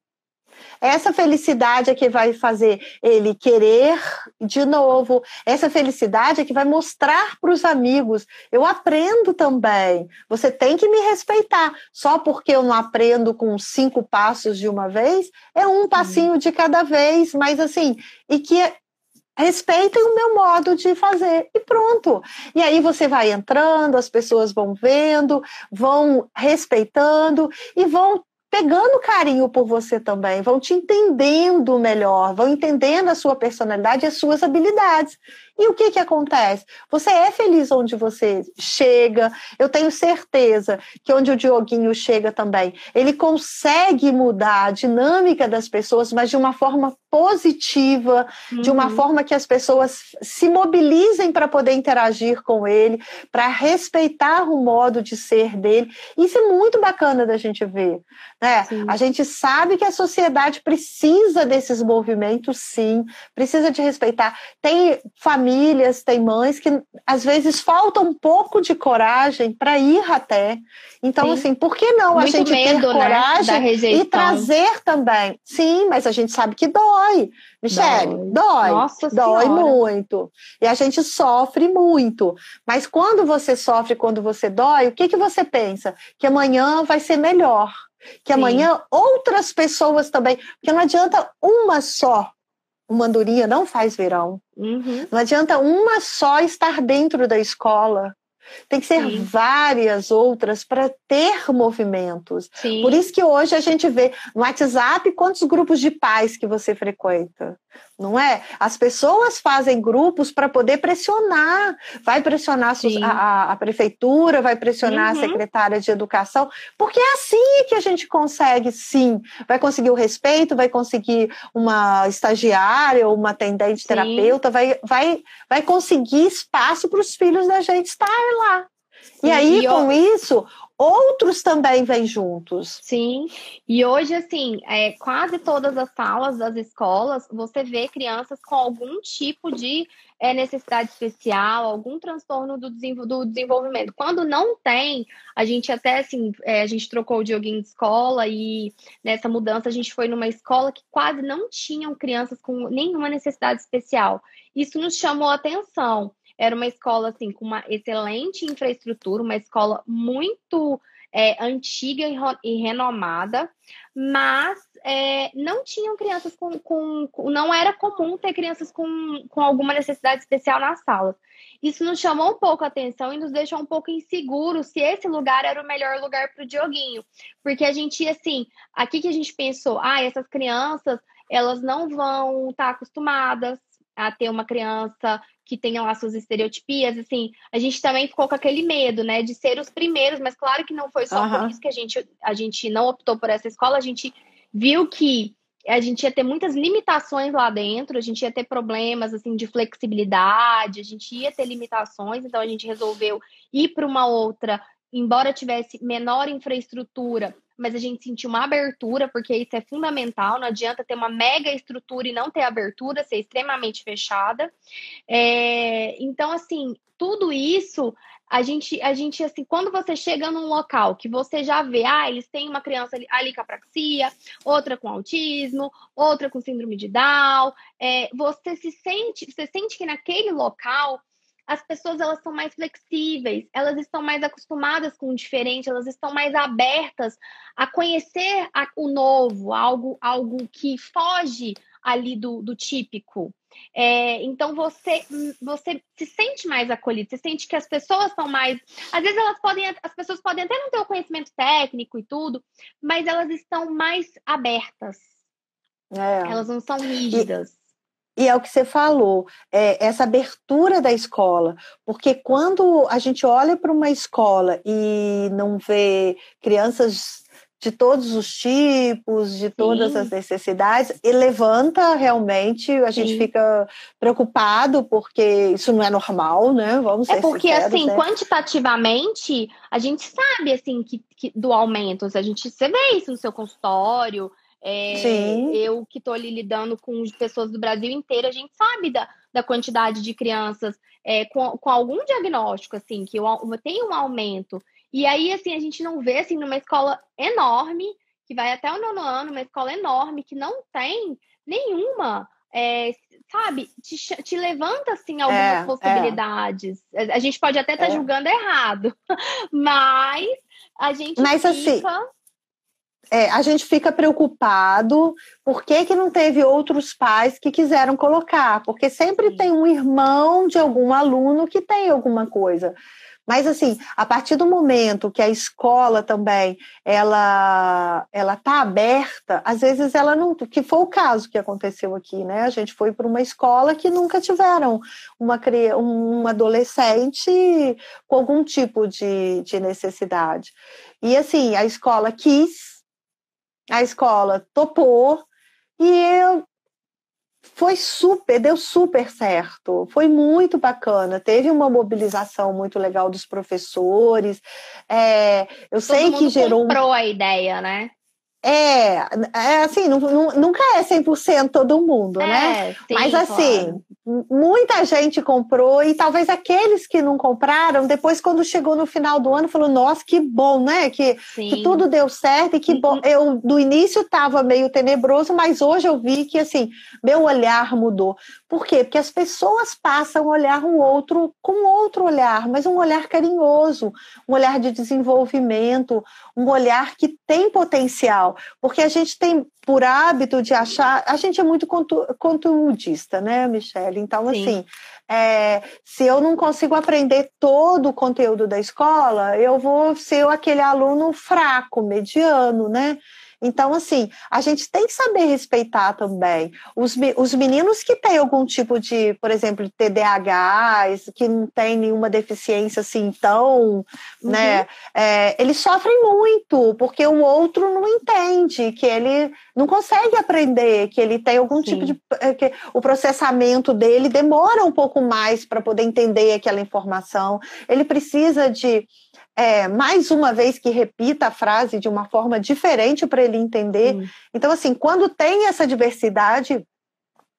[SPEAKER 2] essa felicidade é que vai fazer ele querer de novo. Essa felicidade é que vai mostrar para os amigos: eu aprendo também. Você tem que me respeitar. Só porque eu não aprendo com cinco passos de uma vez, é um passinho de cada vez, mas assim, e que respeitem o meu modo de fazer e pronto. E aí você vai entrando, as pessoas vão vendo, vão respeitando e vão pegando carinho por você também, vão te entendendo melhor, vão entendendo a sua personalidade e as suas habilidades. E o que que acontece? Você é feliz onde você chega. Eu tenho certeza que onde o Dioguinho chega também, ele consegue mudar a dinâmica das pessoas, mas de uma forma positiva, uhum. de uma uhum. forma que as pessoas se mobilizem para poder interagir com ele, para respeitar o modo de ser dele. Isso é muito bacana da gente ver. Né? A gente sabe que a sociedade precisa desses movimentos, sim, precisa de respeitar. Tem famílias famílias, tem mães que às vezes falta um pouco de coragem para ir até. Então, Sim. assim, por que não Muito a gente medo, ter né, coragem né? e trazer também? Sim, mas a gente sabe que dói. Michele, dói. Dói, Nossa dói muito. E a gente sofre muito. Mas quando você sofre, quando você dói, o que, que você pensa? Que amanhã vai ser melhor. Que Sim. amanhã outras pessoas também. Porque não adianta uma só uma andorinha não faz verão. Uhum. Não adianta uma só estar dentro da escola. Tem que ser Sim. várias outras para ter movimentos. Sim. Por isso que hoje a gente vê no WhatsApp quantos grupos de pais que você frequenta não é? As pessoas fazem grupos para poder pressionar, vai pressionar a, a, prefeitura, vai pressionar uhum. a secretária de educação, porque é assim que a gente consegue, sim, vai conseguir o respeito, vai conseguir uma estagiária ou uma atendente sim. terapeuta, vai, vai, vai conseguir espaço para os filhos da gente estar lá. E aí, e com isso, outros também vêm juntos.
[SPEAKER 1] Sim, e hoje, assim, é, quase todas as salas das escolas, você vê crianças com algum tipo de é, necessidade especial, algum transtorno do, do, desenvolvimento. Quando não tem, a gente até, assim, é, a gente trocou o joguinho de escola e nessa mudança a gente foi numa escola que quase não tinham crianças com nenhuma necessidade especial. Isso nos chamou a atenção. Era uma escola assim com uma excelente infraestrutura, uma escola muito é, antiga e, renomada, mas é, não tinham crianças com, com, com, Não era comum ter crianças com, com alguma necessidade especial nas salas. Isso nos chamou um pouco a atenção e nos deixou um pouco inseguros se esse lugar era o melhor lugar para o Dioguinho. Porque a gente, assim, aqui que a gente pensou, ah, essas crianças, elas não vão estar tá acostumadas a ter uma criança que tenha lá suas estereotipias, assim, a gente também ficou com aquele medo, né, de ser os primeiros, mas claro que não foi só uhum. por isso que a gente, a gente não optou por essa escola, a gente viu que a gente ia ter muitas limitações lá dentro, a gente ia ter problemas assim de flexibilidade, a gente ia ter limitações, então a gente resolveu ir para uma outra, embora tivesse menor infraestrutura, mas a gente sentiu uma abertura, porque isso é fundamental. Não adianta ter uma mega estrutura e não ter abertura, ser extremamente fechada. É, então, assim, tudo isso a gente, a gente, assim, quando você chega num local que você já vê, ah, eles têm uma criança ali, ali com apraxia, outra com autismo, outra com síndrome de Down, é, você se sente, você sente que naquele local as pessoas elas são mais flexíveis, elas estão mais acostumadas com o diferente, elas estão mais abertas a conhecer a, o novo, algo, algo que foge ali do, do típico. É, então você você se sente mais acolhido, você sente que as pessoas são mais. Às vezes elas podem, as pessoas podem até não ter o conhecimento técnico e tudo, mas elas estão mais abertas. É. Elas não são rígidas.
[SPEAKER 2] E, e é o que você falou, é essa abertura da escola, porque quando a gente olha para uma escola e não vê crianças de todos os tipos, de todas Sim. as necessidades, e levanta realmente, a Sim. gente fica preocupado, porque isso não é normal, né?
[SPEAKER 1] Vamos
[SPEAKER 2] É
[SPEAKER 1] porque,
[SPEAKER 2] sinceros,
[SPEAKER 1] assim,
[SPEAKER 2] né?
[SPEAKER 1] quantitativamente, a gente sabe, assim, que, que, do aumento, a gente, você vê isso no seu consultório, é, eu que estou ali lidando com pessoas do Brasil inteiro, a gente sabe da, da quantidade de crianças é, com, com algum diagnóstico, assim, que tem um aumento. E aí, assim, a gente não vê, assim, numa escola enorme, que vai até o nono ano, uma escola enorme, que não tem nenhuma, é, sabe, te, te, levanta, assim, algumas é, é. possibilidades. A gente pode até estar tá é. julgando errado, mas a gente
[SPEAKER 2] mas, assim, fica... Assim, é, a gente fica preocupado por que, que não teve outros pais que quiseram colocar, porque sempre tem um irmão de algum aluno que tem alguma coisa. Mas assim, a partir do momento que a escola também ela ela tá aberta, às vezes ela não, que foi o caso que aconteceu aqui, né? A gente foi para uma escola que nunca tiveram uma um adolescente com algum tipo de, de necessidade. E assim, a escola quis, a escola topou, e eu, foi super, deu super certo, foi muito bacana. Teve uma mobilização muito legal dos professores. É, eu Todo sei que gerou.
[SPEAKER 1] comprou a ideia, né?
[SPEAKER 2] É, é assim, não, não, nunca é 100% todo mundo, é, né? Sim, Mas assim, claro. Muita gente comprou e talvez aqueles que não compraram, depois quando chegou no final do ano, falou, nossa, que bom, né? Que, que tudo deu certo e que bom. Uhum. Eu, do início estava meio tenebroso, mas hoje eu vi que, assim, meu olhar mudou. Por quê? Porque as pessoas passam a olhar o outro com outro olhar, mas um olhar carinhoso, um olhar de desenvolvimento, um olhar que tem potencial. Porque a gente tem por hábito de achar. A gente é muito conteudista, né, Michelle? Então, Sim. assim. É, se eu não consigo aprender todo o conteúdo da escola, eu vou ser aquele aluno fraco, mediano, né? Então, assim, a gente tem que saber respeitar também. Os, os meninos que têm algum tipo de, por exemplo, TDAH, que não tem nenhuma deficiência assim tão, uhum. né? É, eles sofrem muito, porque o outro não entende, que ele não consegue aprender, que ele tem algum Sim. tipo de. É, que o processamento dele demora um pouco mais para poder entender aquela informação. Ele precisa de é, mais uma vez que repita a frase de uma forma diferente para ele entender. Hum. Então, assim, quando tem essa diversidade,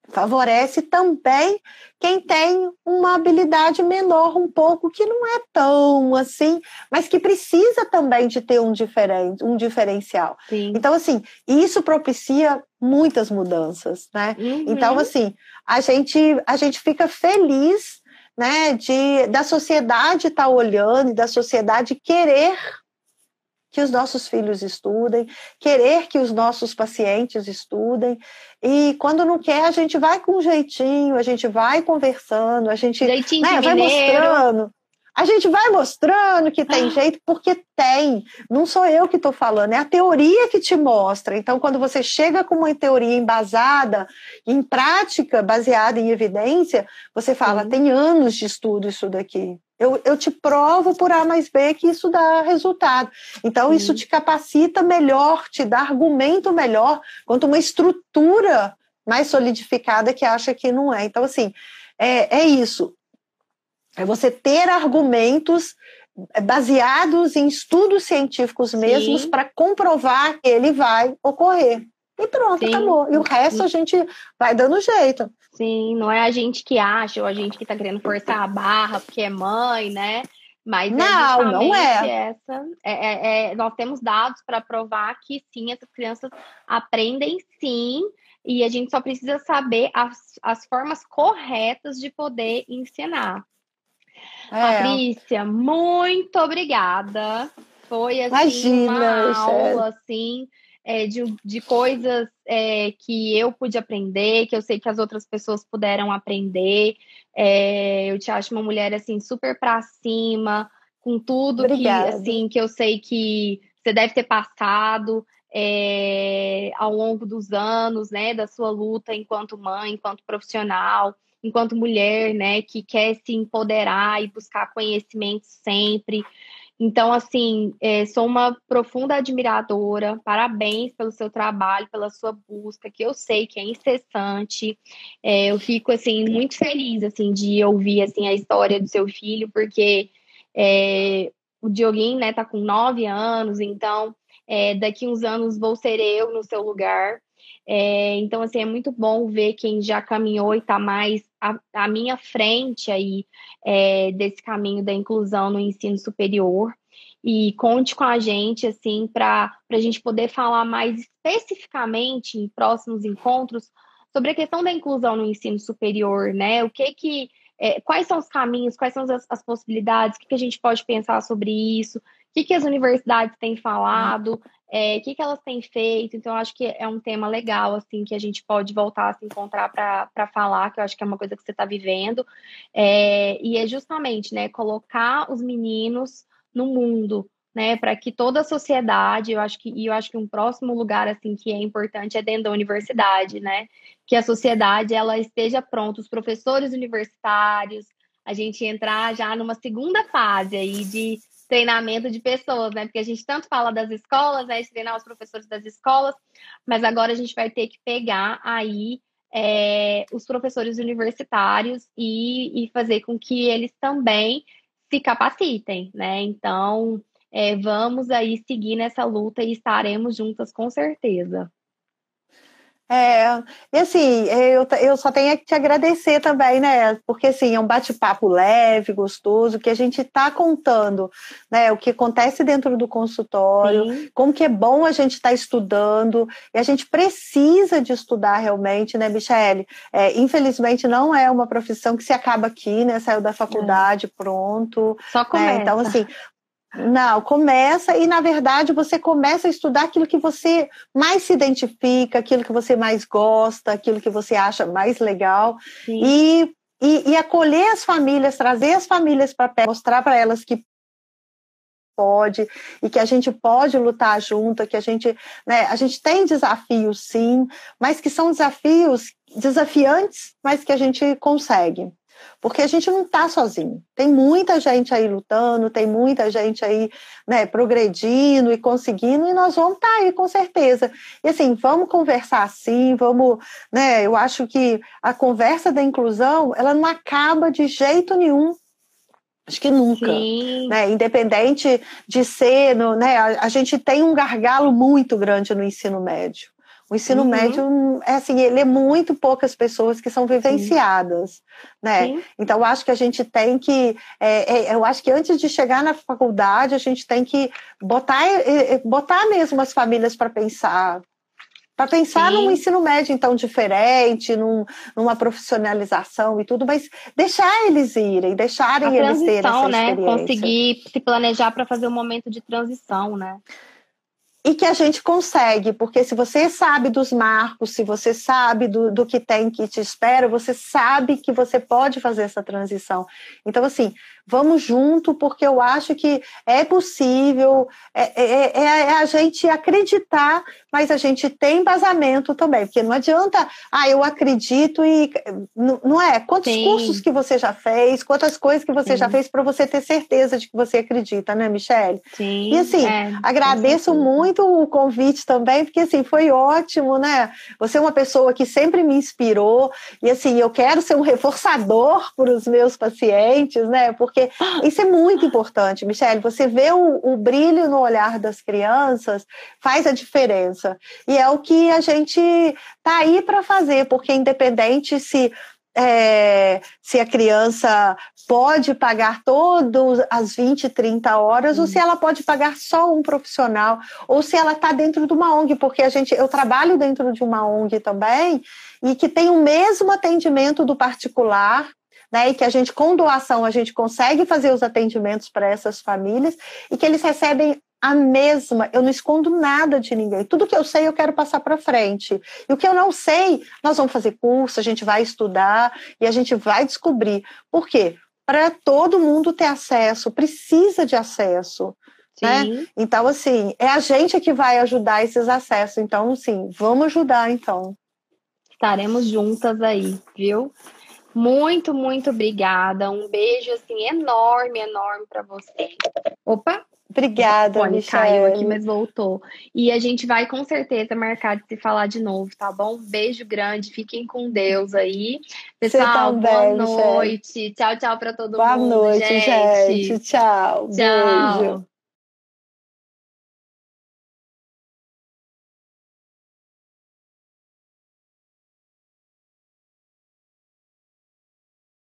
[SPEAKER 2] favorece também quem tem uma habilidade menor um pouco, que não é tão assim, mas que precisa também de ter um, diferente, um diferencial. Sim. Então, assim, isso propicia muitas mudanças, né? Uhum. Então, assim, a gente, a gente fica feliz né, de da sociedade estar tá olhando e da sociedade querer que os nossos filhos estudem, querer que os nossos pacientes estudem. E quando não quer, a gente vai com um jeitinho, a gente vai conversando, a gente
[SPEAKER 1] né, vai mostrando.
[SPEAKER 2] A gente vai mostrando que tem ah. jeito, porque tem. Não sou eu que estou falando, é a teoria que te mostra. Então, quando você chega com uma teoria embasada, em prática, baseada em evidência, você fala: tem anos de estudo isso daqui. Eu, eu te provo por A mais B que isso dá resultado. Então, isso te capacita melhor, te dá argumento melhor, quanto uma estrutura mais solidificada que acha que não é. Então, assim, é, é isso. É você ter argumentos baseados em estudos científicos mesmos para comprovar que ele vai ocorrer. E pronto, Sim. acabou. E o resto a gente vai dando jeito.
[SPEAKER 1] Sim, não é a gente que acha ou a gente que está querendo forçar a barra porque é mãe, né? Mas
[SPEAKER 2] não, é não é.
[SPEAKER 1] Essa, é, é, é nós temos dados para provar que sim, essas crianças aprendem sim, e a gente só precisa saber as, as formas corretas de poder ensinar. É. Patrícia, muito obrigada. Foi assim Imagina, uma aula assim é, de, de coisas é, que eu pude aprender, que eu sei que as outras pessoas puderam aprender. É, eu te acho uma mulher assim super para cima, com tudo Obrigada. que assim que eu sei que você deve ter passado é, ao longo dos anos, né, da sua luta enquanto mãe, enquanto profissional, enquanto mulher, né, que quer se empoderar e buscar conhecimento sempre. Então, assim, é, sou uma profunda admiradora. Parabéns pelo seu trabalho, pela sua busca, que eu sei que é incessante. É, eu fico assim muito feliz assim de ouvir assim a história do seu filho, porque é, o Dioguinho, né, tá com nove anos, então é, daqui uns anos vou ser eu no seu lugar. É, então, assim, é muito bom ver quem já caminhou e está mais à, minha frente aí é, desse caminho da inclusão no ensino superior. E conte com a gente, assim, para a gente poder falar mais especificamente em próximos encontros sobre a questão da inclusão no ensino superior, né? O que que é, quais são os caminhos, quais são as, as possibilidades, o que, que, a gente pode pensar sobre isso, que, que as universidades têm falado, é, o que, que elas têm feito. Então, acho que é um tema legal, assim, que a gente pode voltar a se encontrar para falar, que eu acho que é uma coisa que você está vivendo. É, e é justamente, né, colocar os meninos no mundo, né, para que toda a sociedade, eu acho que e eu acho que um próximo lugar assim que é importante é dentro da universidade, né, que a sociedade ela esteja pronta, os professores universitários, a gente entrar já numa segunda fase aí de treinamento de pessoas, né? Porque a gente tanto fala das escolas, né? De treinar os professores das escolas, mas agora a gente vai ter que pegar aí é, os professores universitários e, e, fazer com que eles também se capacitem, né? Então, é, vamos aí seguir nessa luta e estaremos juntas com certeza.
[SPEAKER 2] É, e assim, eu, eu só tenho que te agradecer também, né? Porque assim, é um bate-papo leve, gostoso, que a gente está contando, né? O que acontece dentro do consultório, Sim. como que é bom a gente estar tá estudando, e a gente precisa de estudar realmente, né, Michele? É, infelizmente não é uma profissão que se acaba aqui, né? Saiu da faculdade, é. pronto.
[SPEAKER 1] Só começa.
[SPEAKER 2] Né? Então, assim, não, começa e, na verdade, você começa a estudar aquilo que você mais se identifica, aquilo que você mais gosta, aquilo que você acha mais legal. E, e, e, acolher as famílias, trazer as famílias para perto, mostrar para elas que pode e que a gente pode lutar junto, que a gente, né, a gente tem desafios sim, mas que são desafios desafiantes, mas que a gente consegue. Porque a gente não está sozinho. Tem muita gente aí lutando, tem muita gente aí né, progredindo e conseguindo, e nós vamos estar tá aí com certeza. E assim, vamos conversar assim, vamos, né? Eu acho que a conversa da inclusão, ela não acaba de jeito nenhum Acho que nunca, né? Independente de ser, no, né? A, a, gente tem um gargalo muito grande no ensino médio. O ensino uhum. médio é assim, ele é muito poucas pessoas que são vivenciadas, Sim. né? Sim. Então eu acho que a gente tem que, é, é, eu acho que antes de chegar na faculdade a gente tem que botar, é, é, botar mesmo as famílias para pensar, para pensar Sim. num ensino médio então diferente, num, numa profissionalização e tudo, mas deixar eles irem, deixarem eles terem essa
[SPEAKER 1] né? experiência. Conseguir se planejar para fazer um momento de transição, né?
[SPEAKER 2] E que a gente consegue, porque se você sabe dos marcos, se você sabe do, do que tem que te espera, você sabe que você pode fazer essa transição. Então, assim, vamos junto, porque eu acho que é possível, é, é, é, é, a gente acreditar, mas a gente tem embasamento também, porque não adianta, ah, eu acredito e não é. Quantos Sim. cursos que você já fez, quantas coisas que você Sim. já fez para você ter certeza de que você acredita, né, Michelle?
[SPEAKER 1] Sim.
[SPEAKER 2] E assim, é, agradeço muito o convite também, porque assim, foi ótimo, né? Você é uma pessoa que sempre me inspirou, e assim, eu quero ser um reforçador para os meus pacientes, né? Porque porque isso é muito importante, Michelle. Você vê o, o brilho no olhar das crianças faz a diferença. E é o que a gente está aí para fazer, porque independente se é, se a criança pode pagar todas as 20, 30 horas, ou se ela pode pagar só um profissional, ou se ela está dentro de uma ONG, porque a gente, eu trabalho dentro de uma ONG também, e que tem o mesmo atendimento do particular, né, e que a gente, com doação, a gente consegue fazer os atendimentos para essas famílias, e que eles recebem a mesma, eu não escondo nada de ninguém. Tudo que eu sei, eu quero passar para frente. E o que eu não sei, nós vamos fazer curso, a gente vai estudar e a gente vai descobrir. Por quê? Para todo mundo ter acesso, precisa de acesso. Né? Então, assim, é a gente que vai ajudar esses acessos. Então, sim, vamos ajudar, então.
[SPEAKER 1] Estaremos juntas aí, viu? Muito, muito obrigada. Um beijo assim enorme, enorme para você. Opa,
[SPEAKER 2] Obrigada,
[SPEAKER 1] o caiu aqui, mas voltou. E a gente vai com certeza marcar de se falar de novo, tá bom? Beijo grande, fiquem com Deus aí. Pessoal, boa noite. Tchau, tchau para todo
[SPEAKER 2] boa
[SPEAKER 1] mundo.
[SPEAKER 2] Boa noite, gente. gente. Tchau.
[SPEAKER 1] Tchau. Beijo.